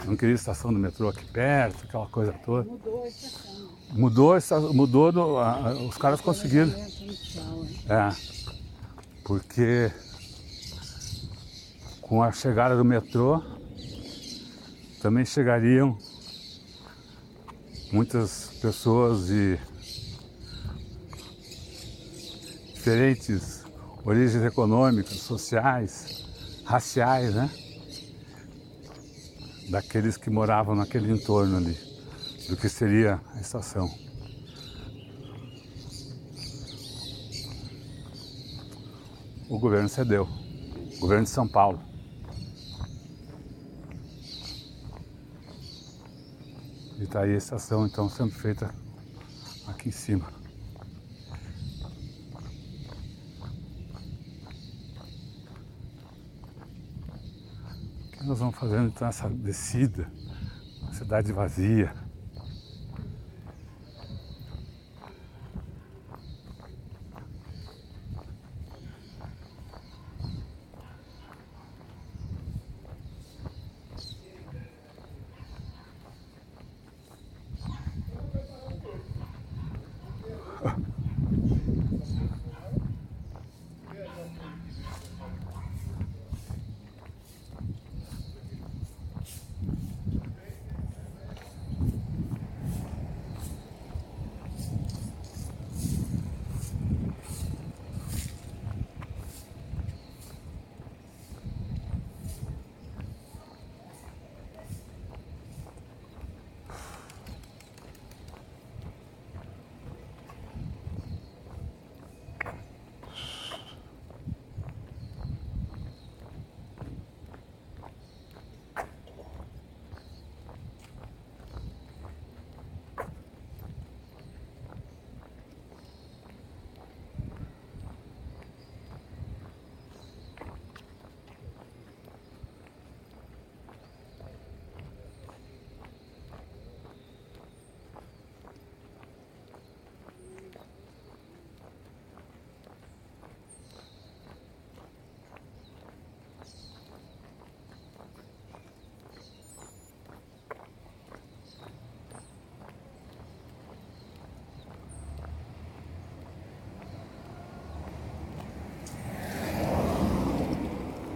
Não queria estação do metrô aqui perto, aquela coisa toda. Mudou a estação. Mudou, mudou do, a, os caras conseguiram. É. Porque com a chegada do metrô também chegariam muitas pessoas de diferentes origens econômicas, sociais, raciais, né? Daqueles que moravam naquele entorno ali, do que seria a estação. O governo cedeu, o governo de São Paulo. E está aí a estação então sendo feita aqui em cima. Nós vamos fazendo então essa descida, cidade vazia,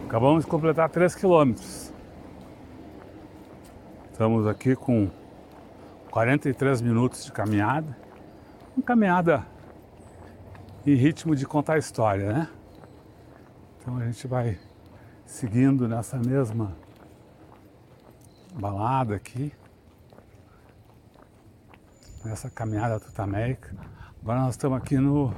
Acabamos de completar 3 quilômetros. Estamos aqui com 43 minutos de caminhada. Uma caminhada em ritmo de contar história, né? Então a gente vai seguindo nessa mesma balada aqui, nessa caminhada tutameca. Agora nós estamos aqui no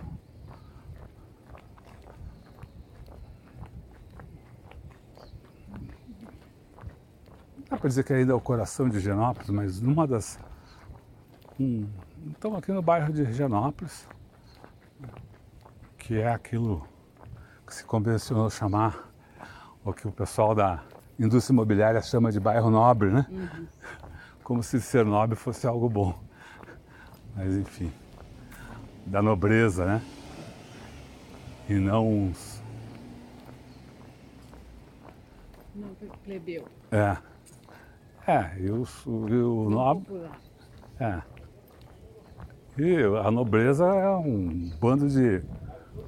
para dizer que ainda é o coração de Genópolis, mas numa das. Um, estamos aqui no bairro de Genópolis, que é aquilo que se convencionou chamar, o que o pessoal da indústria imobiliária chama de bairro nobre, né? Uhum. Como se ser nobre fosse algo bom. Mas enfim, da nobreza, né? E não uns. Não, plebeu. É. É, e o, o nobre. É. E a nobreza é um bando de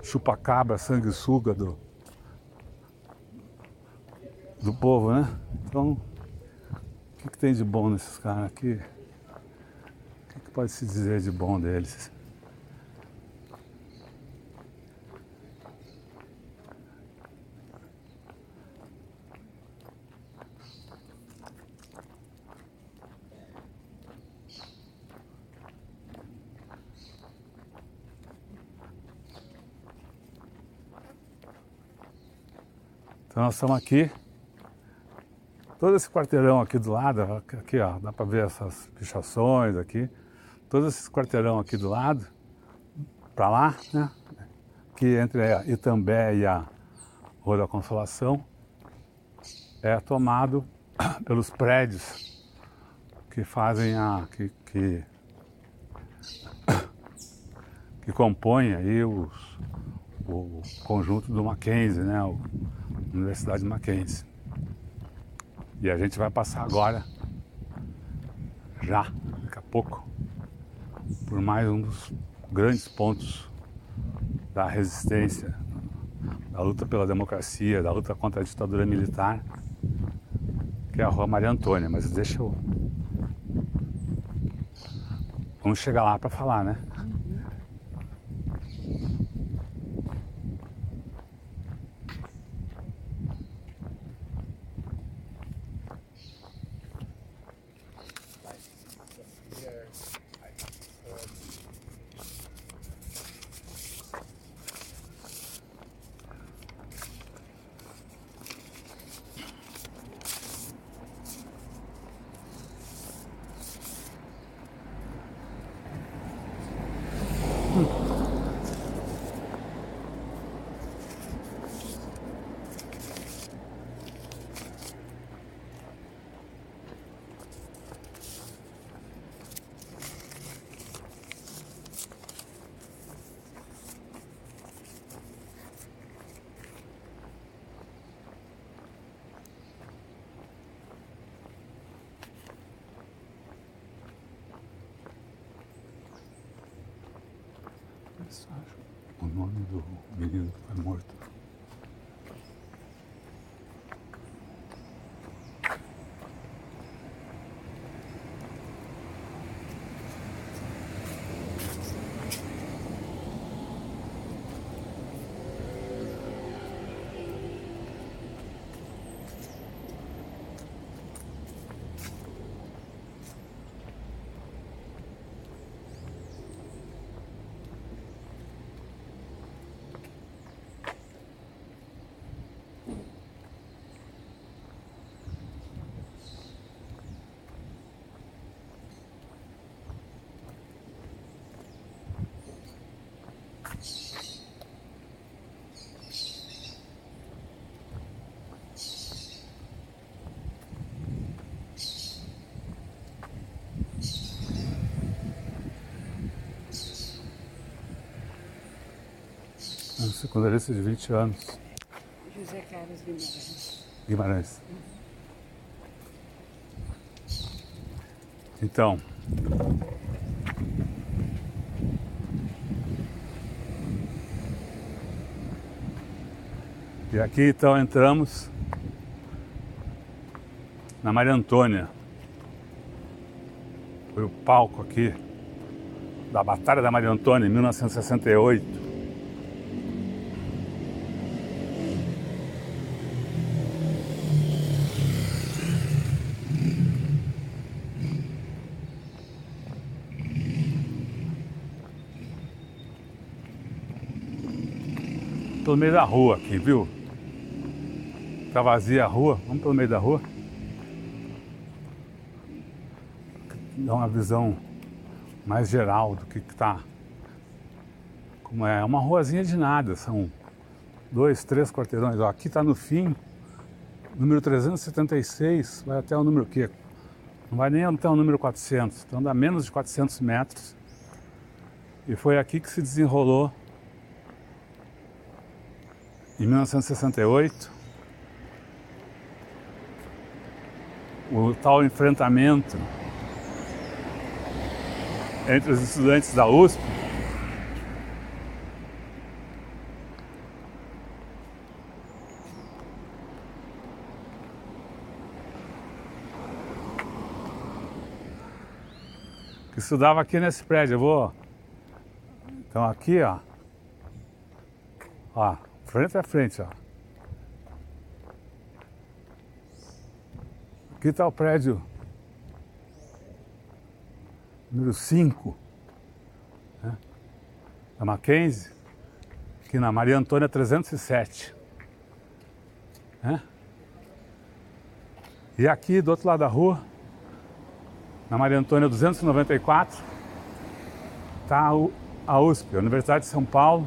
chupacabra, sanguessuga do, do povo, né? Então, o que, que tem de bom nesses caras aqui? O que, que pode se dizer de bom deles? Então nós estamos aqui, todo esse quarteirão aqui do lado, aqui ó, dá para ver essas pichações aqui, todo esse quarteirão aqui do lado, para lá, né, que entre a Itambé e a Rua da Consolação, é tomado pelos prédios que fazem a, que, que, que compõem aí os, o conjunto do Mackenzie, né, o, Universidade Mackenzie. E a gente vai passar agora, já, daqui a pouco, por mais um dos grandes pontos da resistência, da luta pela democracia, da luta contra a ditadura militar, que é a Rua Maria Antônia. Mas deixa eu. Vamos chegar lá para falar, né? Secundarista de 20 anos. José Carlos Guimarães. Guimarães. Então. E aqui então entramos na Maria Antônia. Foi o palco aqui da Batalha da Maria Antônia em 1968. Pelo meio da rua aqui, viu? Tá vazia a rua, vamos pelo meio da rua. Dá uma visão mais geral do que está. Como é uma ruazinha de nada, são dois, três quarteirões. Ó, aqui está no fim, número 376, vai até o número quê? Não vai nem até o número 400, então dá menos de 400 metros. E foi aqui que se desenrolou em 1968 o tal enfrentamento entre os estudantes da USP que estudava aqui nesse prédio. Eu vou. Então aqui, ó. Ó, frente a frente, ó. Aqui está o prédio número 5, né, da Mackenzie, aqui na Maria Antônia 307. Né? E aqui do outro lado da rua, na Maria Antônia 294, está a USP, a Universidade de São Paulo,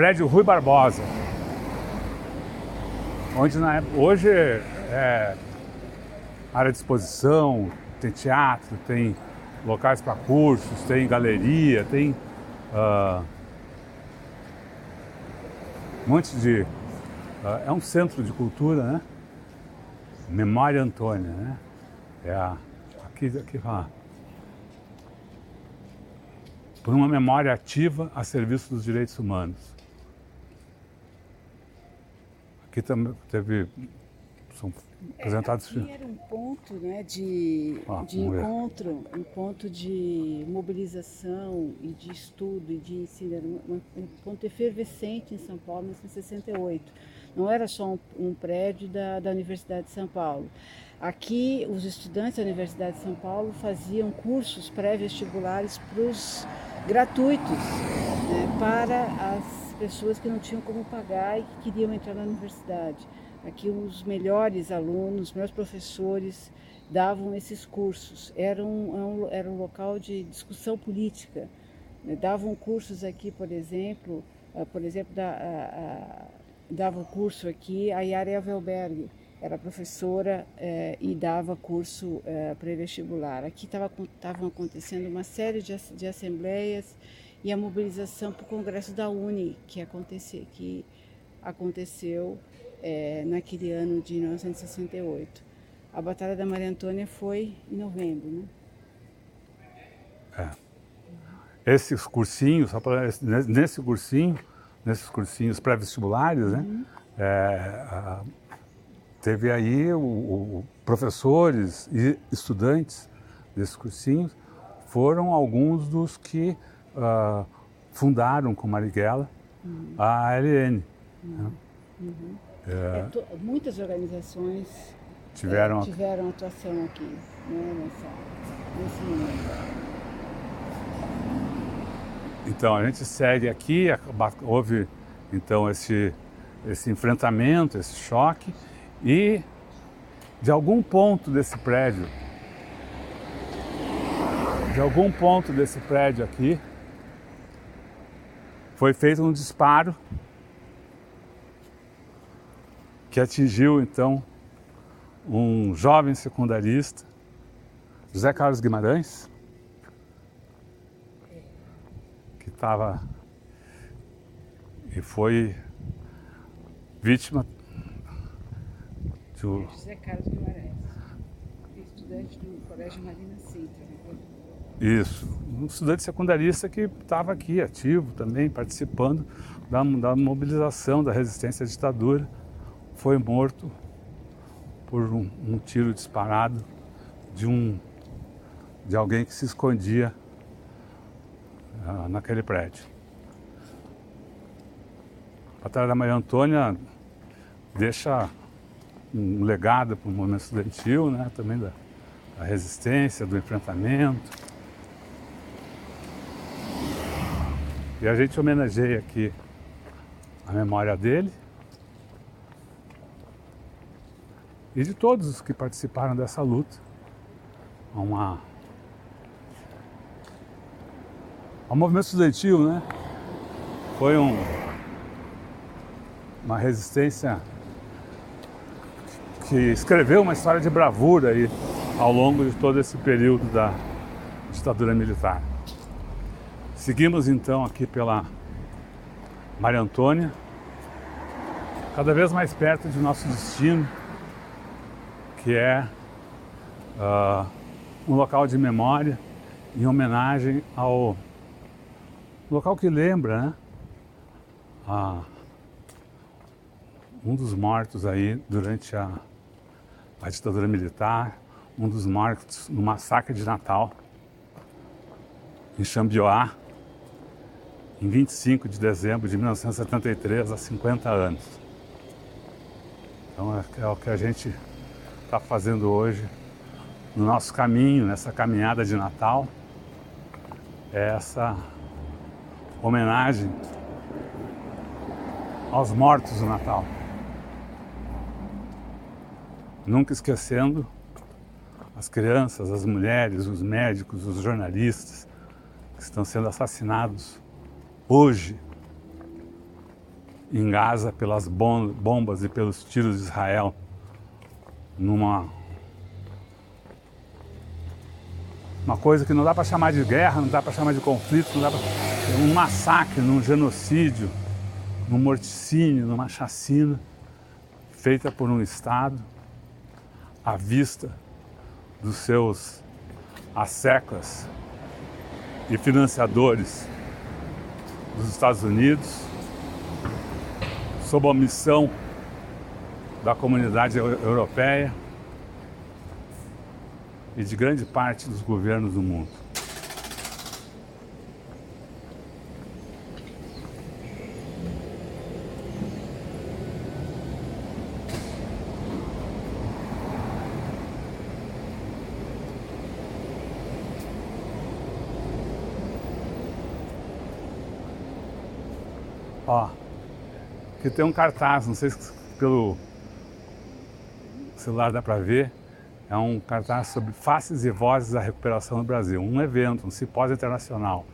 prédio Rui Barbosa. Onde na hoje é área de exposição, tem teatro, tem locais para cursos, tem galeria, tem uh, um monte de. Uh, é um centro de cultura, né? Memória Antônia, né? É a, aqui, aqui fala. Por uma memória ativa a serviço dos direitos humanos. Aqui também teve são apresentados. É, era um ponto né, de, ah, de encontro, um ponto de mobilização e de estudo e de ensino, era um, um ponto efervescente em São Paulo em 1968. Não era só um, um prédio da, da Universidade de São Paulo. Aqui, os estudantes da Universidade de São Paulo faziam cursos pré-vestibulares gratuitos né, para as pessoas que não tinham como pagar e que queriam entrar na universidade. Aqui os melhores alunos, meus professores davam esses cursos. Era um, é era um local de discussão política. Né? Davam cursos aqui, por exemplo, uh, por exemplo, da, uh, uh, dava curso aqui a Yara Velberg, era professora eh, e dava curso eh, pré-vestibular. Aqui estavam acontecendo uma série de, de assembleias e a mobilização para o Congresso da Uni, que, acontecia, que aconteceu é, naquele ano de 1968. A Batalha da Maria Antônia foi em novembro, né? É. Esses cursinhos, nesse cursinho, nesses cursinhos pré-vestibulares, né? Uhum. É, a, teve aí o, o, professores e estudantes desses cursinhos foram alguns dos que uh, fundaram com Marighella uhum. a ALN. Uhum. Né? Uhum. É. é. To, muitas organizações tiveram, é, tiveram atuação aqui, né, nessa, nesse momento. Então a gente segue aqui, houve então esse, esse enfrentamento, esse choque e de algum ponto desse prédio, de algum ponto desse prédio aqui, foi feito um disparo que atingiu então um jovem secundarista, José Carlos Guimarães, que estava e foi vítima do. José Carlos Guimarães, estudante do Colégio Marina Sintra. Isso, um estudante secundarista que estava aqui, ativo também, participando da, da mobilização da resistência à ditadura foi morto por um, um tiro disparado de um de alguém que se escondia uh, naquele prédio. A Batalha da Maria Antônia deixa um legado para o movimento estudantil, né? também da, da resistência, do enfrentamento. E a gente homenageia aqui a memória dele e de todos os que participaram dessa luta. Uma, o movimento estudantil, né? Foi um, uma resistência que escreveu uma história de bravura aí ao longo de todo esse período da ditadura militar. Seguimos então aqui pela Maria Antônia, cada vez mais perto de nosso destino, que é uh, um local de memória em homenagem ao local que lembra né, um dos mortos aí durante a, a ditadura militar, um dos mortos no massacre de Natal em Xambioá, em 25 de dezembro de 1973, há 50 anos. Então é, é o que a gente está fazendo hoje no nosso caminho, nessa caminhada de Natal, é essa homenagem aos mortos do Natal. Nunca esquecendo as crianças, as mulheres, os médicos, os jornalistas que estão sendo assassinados hoje em Gaza pelas bombas e pelos tiros de Israel numa uma coisa que não dá para chamar de guerra, não dá para chamar de conflito, não dá para um massacre, num genocídio, num morticínio, numa chacina feita por um Estado à vista dos seus asseclas e financiadores dos Estados Unidos, sob a missão da comunidade europeia e de grande parte dos governos do mundo. Ó, que tem um cartaz, não sei se pelo celular dá para ver, é um cartaz sobre faces e vozes da recuperação no Brasil, um evento, um simpósio internacional.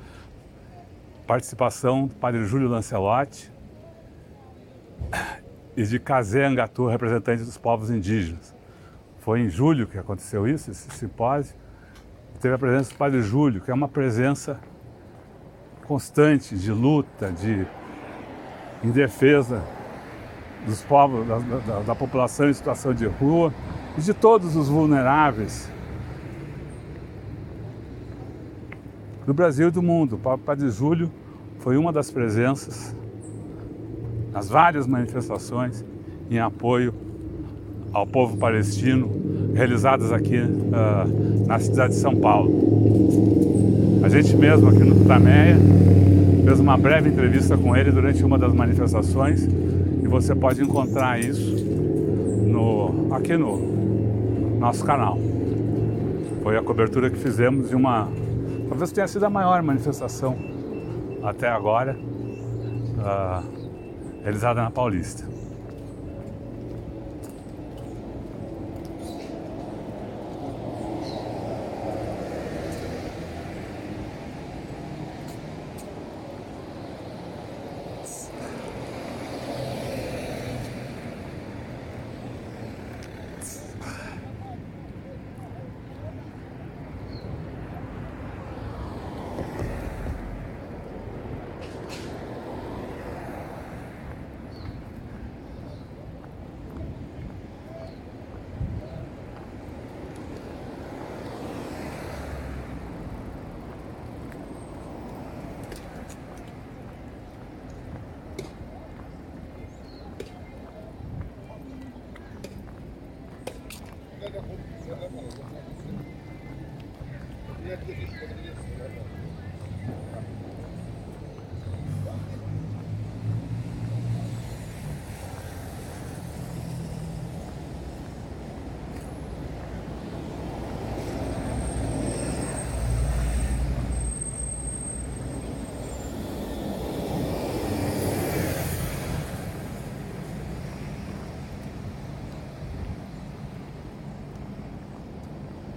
Participação do padre Júlio Lancelotti e de Kazé Angatu, representante dos povos indígenas. Foi em julho que aconteceu isso, esse simpósio. Teve a presença do padre Júlio, que é uma presença constante de luta, de em defesa dos povos, da, da, da, população em situação de rua e de todos os vulneráveis do Brasil e do mundo. O Padre Júlio foi uma das presenças nas várias manifestações em apoio ao povo palestino realizadas aqui uh, na cidade de São Paulo. A gente mesmo aqui no Tutameia fez uma breve entrevista com ele durante uma das manifestações e você pode encontrar isso no, aqui no nosso canal. Foi a cobertura que fizemos de uma, talvez tenha sido a maior manifestação até agora, uh, realizada na Paulista.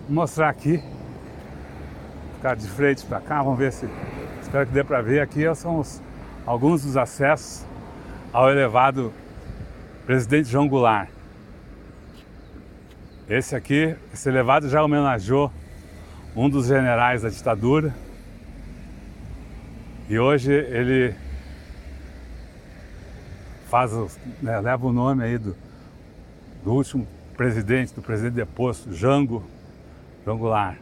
Mostrar aqui. Ficar de frente para cá, vamos ver se. Espero que dê para ver. Aqui são os, alguns dos acessos ao elevado Presidente João Goulart. Esse aqui, esse elevado já homenageou um dos generais da ditadura. E hoje ele faz, né, leva o nome aí do, do último presidente, do presidente deposto, Jango Goulart.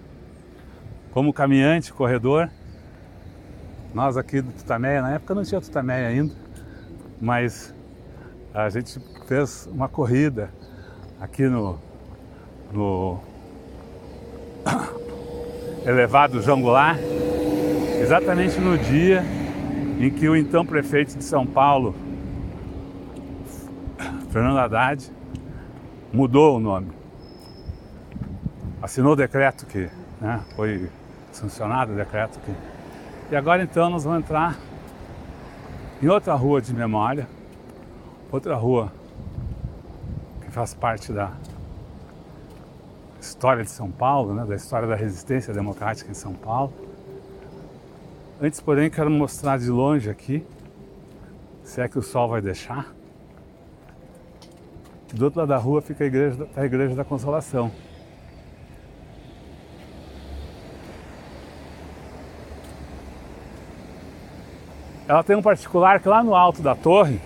Como caminhante, corredor, nós aqui do Tutameia, na época não tinha Tutameia ainda, mas a gente fez uma corrida aqui no, no elevado João Goulart, exatamente no dia em que o então prefeito de São Paulo, Fernando Haddad, mudou o nome assinou o decreto que né, foi sancionado o decreto que. E agora então nós vamos entrar em outra rua de memória, outra rua que faz parte da história de São Paulo, né, da história da resistência democrática em São Paulo. Antes, porém, quero mostrar de longe aqui, se é que o sol vai deixar. Do outro lado da rua fica a igreja, a igreja da Consolação. Ela tem um particular que lá no alto da torre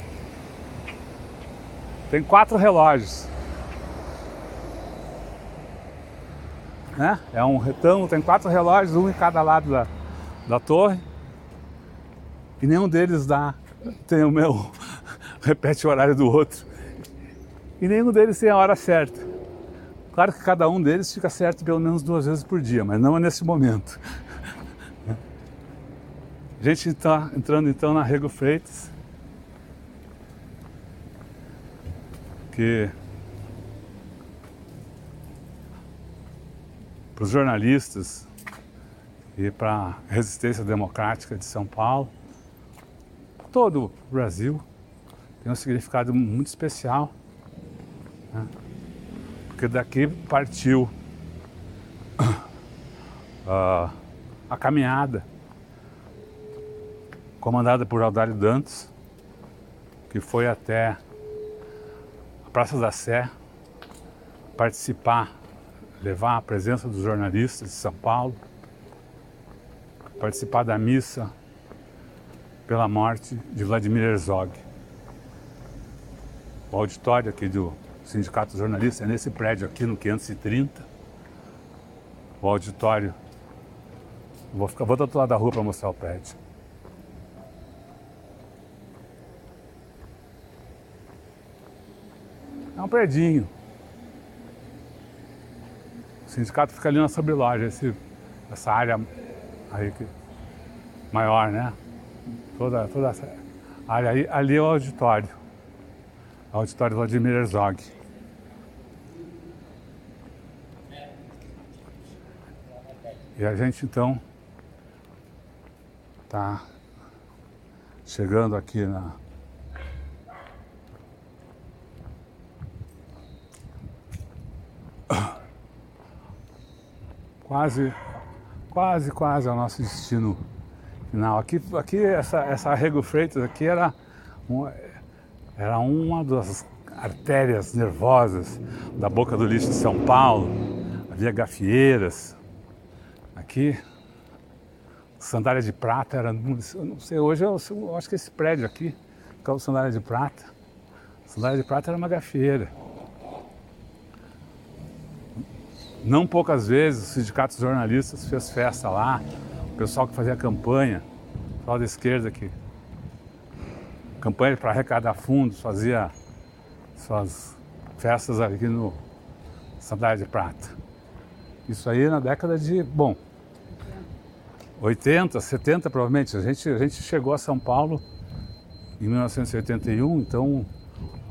tem quatro relógios. Né? É um retângulo, tem quatro relógios, um em cada lado da, da torre. E nenhum deles dá, tem o meu, repete o horário do outro. E nenhum deles tem a hora certa. Claro que cada um deles fica certo pelo menos duas vezes por dia, mas não é nesse momento. A gente está entrando então na Rego Freitas, que para os jornalistas e para a resistência democrática de São Paulo, todo o Brasil, tem um significado muito especial, né? porque daqui partiu uh, a caminhada comandada por Aldário Dantas, que foi até a Praça da Sé participar, levar a presença dos jornalistas de São Paulo, participar da missa pela morte de Vladimir Herzog. O auditório aqui do Sindicato Jornalista é nesse prédio aqui no 530. O auditório. Vou, ficar, vou do outro lado da rua para mostrar o prédio. É um predinho. O sindicato fica ali na sobreloja, esse, essa área aí que, maior, né? Toda, toda essa área aí, ali é o auditório. O auditório Vladimir Herzog. E a gente então tá chegando aqui na quase, quase, quase ao nosso destino final. Aqui, aqui essa, essa Arrego Freitas aqui era, um, era uma das artérias nervosas da boca do lixo de São Paulo. Havia gafieiras. Aqui, Sandália de Prata era, não sei, hoje eu, eu acho que esse prédio aqui, que é Sandália de Prata. Sandália de Prata era uma gafieira. Não poucas vezes o sindicato de jornalistas fez festa lá, o pessoal que fazia campanha, o pessoal da esquerda que campanha para arrecadar fundos, fazia suas festas aqui no Sandália de Prata. Isso aí na década de, bom, 80, 70 provavelmente. A gente, a gente chegou a São Paulo em 1981, então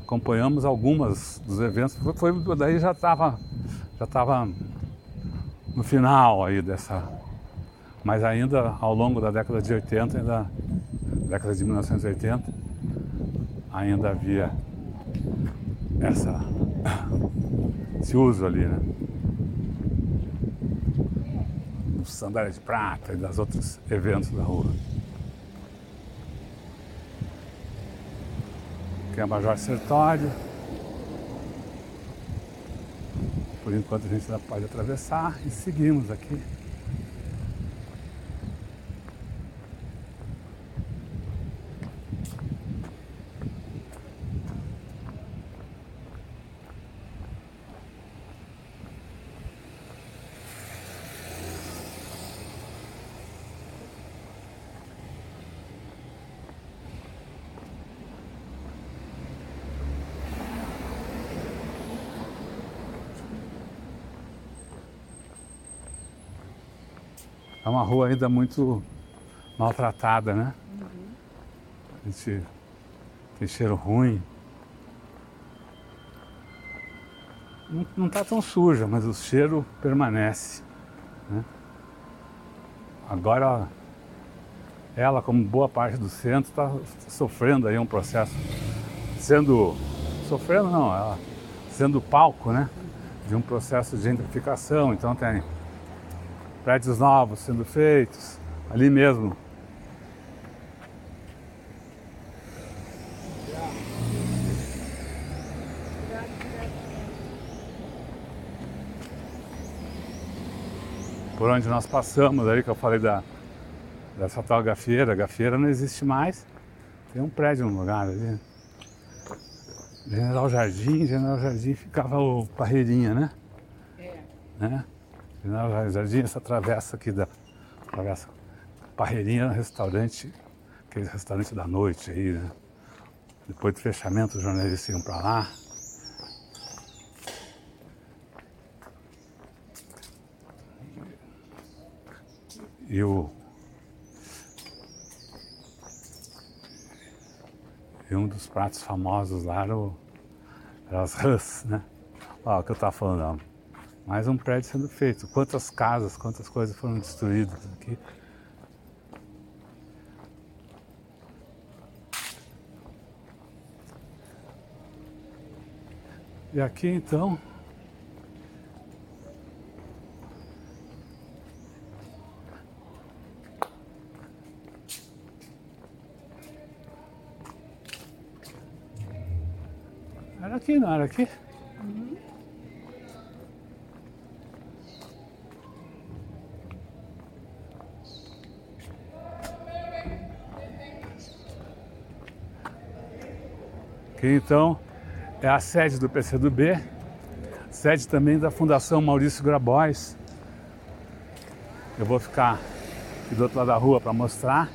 acompanhamos algumas dos eventos. Foi daí já estava já estava no final aí dessa, mas ainda ao longo da década de 80, ainda década de 1980, ainda havia essa esse uso ali, né? Dos sandálias de prata e das outros eventos da rua. Aqui é Major Sertório. Por enquanto a gente ainda pode atravessar e seguimos aqui. Uma rua ainda muito maltratada, né? Uhum. A gente tem cheiro ruim. Não está tão suja, mas o cheiro permanece. Né? Agora, ela, como boa parte do centro, está sofrendo aí um processo, sendo, sofrendo não, ela sendo palco, né? De um processo de gentrificação. Então tem prédios novos sendo feitos, ali mesmo. Por onde nós passamos, ali que eu falei da, dessa tal gafieira, a gafieira não existe mais. Tem um prédio no lugar ali. General Jardim, General Jardim ficava o Parreirinha, né? É. Né? Na Jardim, essa travessa aqui da travessa Parreirinha, restaurante, aquele restaurante da noite aí, né? Depois do fechamento, os jornalistas iam para lá. E o E um dos pratos famosos lá era, o, era as rãs, né? Olha o que eu estava falando, mais um prédio sendo feito. Quantas casas, quantas coisas foram destruídas aqui. E aqui então Era aqui, não era aqui? Que então é a sede do PCdoB, sede também da Fundação Maurício Grabois. Eu vou ficar aqui do outro lado da rua para mostrar.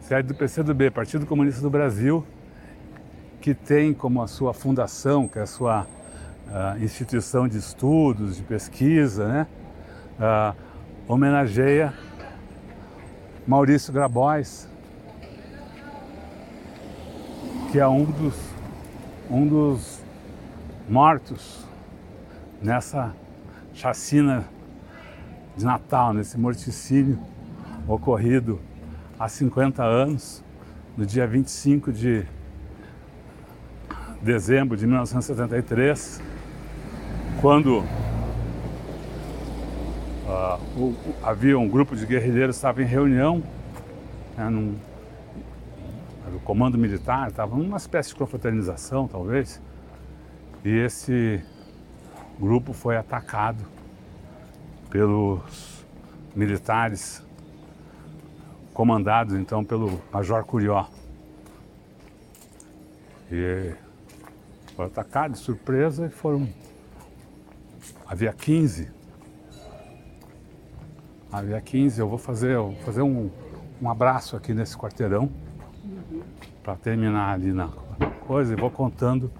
Sede do PCdoB, Partido Comunista do Brasil, que tem como a sua fundação, que é a sua uh, instituição de estudos, de pesquisa, né? Uh, homenageia Maurício Grabois, que é um dos, um dos mortos nessa chacina de Natal, nesse morticínio ocorrido há 50 anos, no dia 25 de dezembro de 1973, quando havia um grupo de guerrilheiros estava em reunião, né, num, o comando militar, estava numa espécie de confraternização, talvez, e esse grupo foi atacado pelos militares comandados então pelo Major Curió. E foi atacado de surpresa e foram. Havia 15 Havia 15, eu vou fazer, eu vou fazer um, um abraço aqui nesse quarteirão uhum. para terminar ali na coisa e vou contando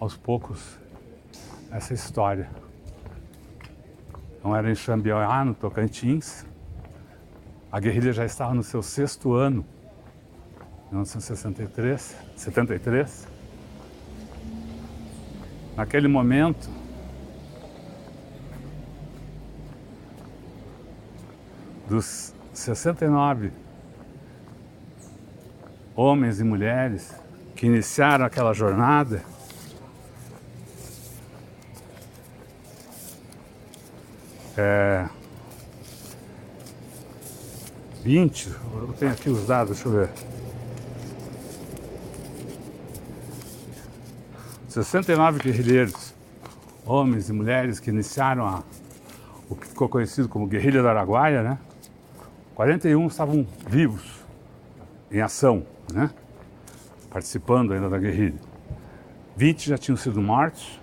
aos poucos essa história. Então era em Xambioá, no Tocantins. A guerrilha já estava no seu sexto ano, 1963, 73. Naquele momento, dos 69 homens e mulheres que iniciaram aquela jornada, é, 20, eu tenho aqui os dados, deixa eu ver. 69 guerrilheiros, homens e mulheres que iniciaram a, o que ficou conhecido como Guerrilha do Araguaia, né? 41 estavam vivos, em ação, né? participando ainda da guerrilha. 20 já tinham sido mortos,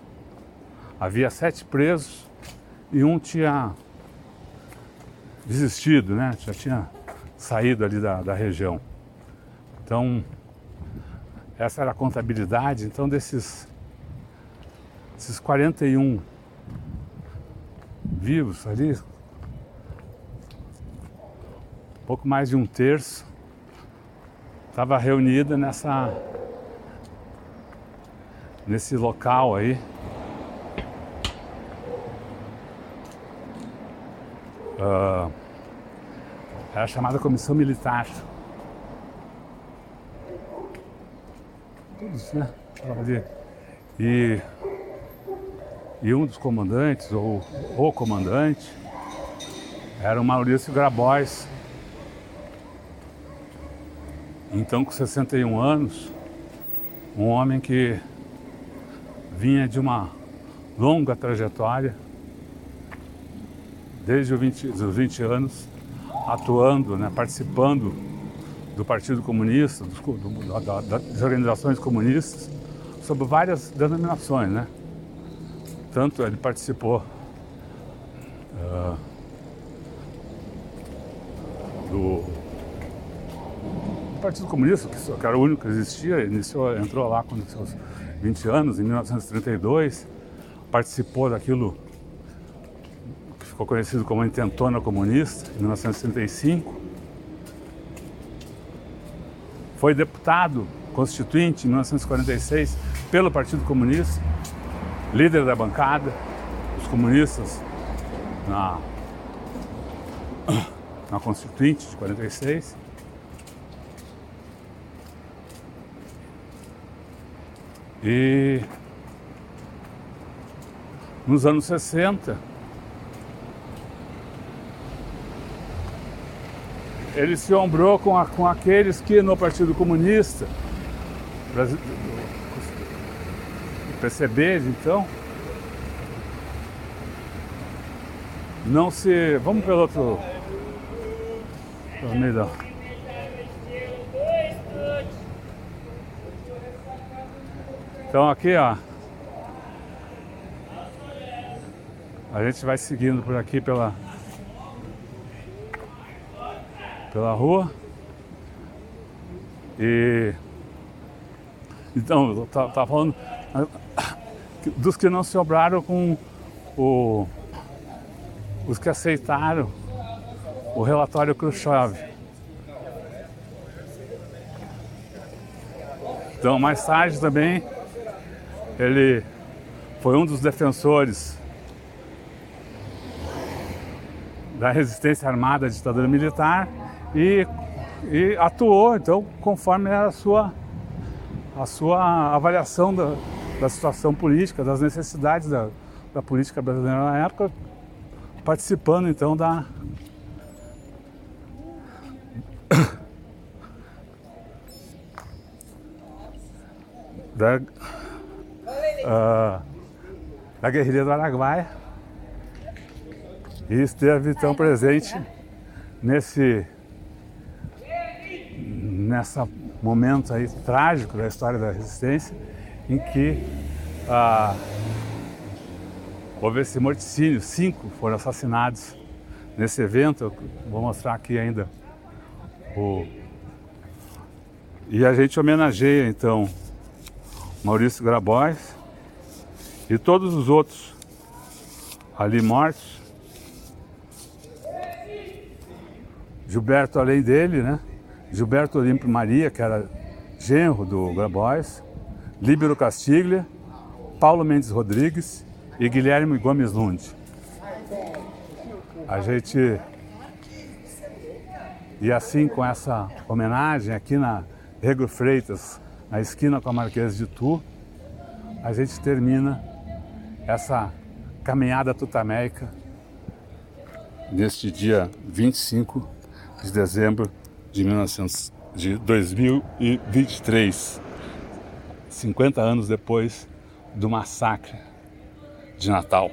havia sete presos e um tinha desistido, né? já tinha saído ali da, da região. Então, essa era a contabilidade. Então, desses, desses 41 vivos ali, pouco mais de um terço estava reunida nessa nesse local aí. Uh, era chamada comissão militar. Todos, né? E, e um dos comandantes, ou o comandante, era o Maurício Grabois, então, com 61 anos, um homem que vinha de uma longa trajetória, desde os 20, os 20 anos, atuando, né, participando do Partido Comunista, dos, do, da, das organizações comunistas, sob várias denominações. Né? Tanto ele participou uh, do Partido Comunista, que era o único que existia, iniciou, entrou lá com seus 20 anos, em 1932, participou daquilo que ficou conhecido como Intentona Comunista, em 1935. Foi deputado constituinte em 1946 pelo Partido Comunista, líder da bancada, dos comunistas na, na Constituinte de 46. E nos anos 60, ele se ombrou com, a, com aqueles que no Partido Comunista, PCB, então, não se. Vamos pelo outro. Pelo. Então aqui, ó. A gente vai seguindo por aqui pela pela rua. E então, eu tava, falando dos que não se obraram com o, os que aceitaram o relatório Khrushchev. Então, mais tarde também ele foi um dos defensores da resistência armada à ditadura militar e, e atuou, então, conforme era a sua, a sua avaliação da, da situação política, das necessidades da, da política brasileira na época, participando então da, da uh, da guerrilha do Araguaia. E esteve então presente nesse nessa momento aí trágico da história da resistência em que uh, houve esse morticínio, cinco foram assassinados nesse evento, eu vou mostrar aqui ainda o e a gente homenageia então Maurício Grabois E todos os outros ali mortos. Gilberto, além dele, né? Gilberto Olímpio Maria, que era genro do Grabois, Líbero Castiglia, Paulo Mendes Rodrigues e Guilherme Gomes Lund. A gente. E assim, com essa homenagem aqui na Rego Freitas, na esquina com a Marquesa de Tu, a gente termina essa caminhada tutameica neste dia 25 de dezembro de, 1900, de 2023, 50 anos depois do massacre de Natal.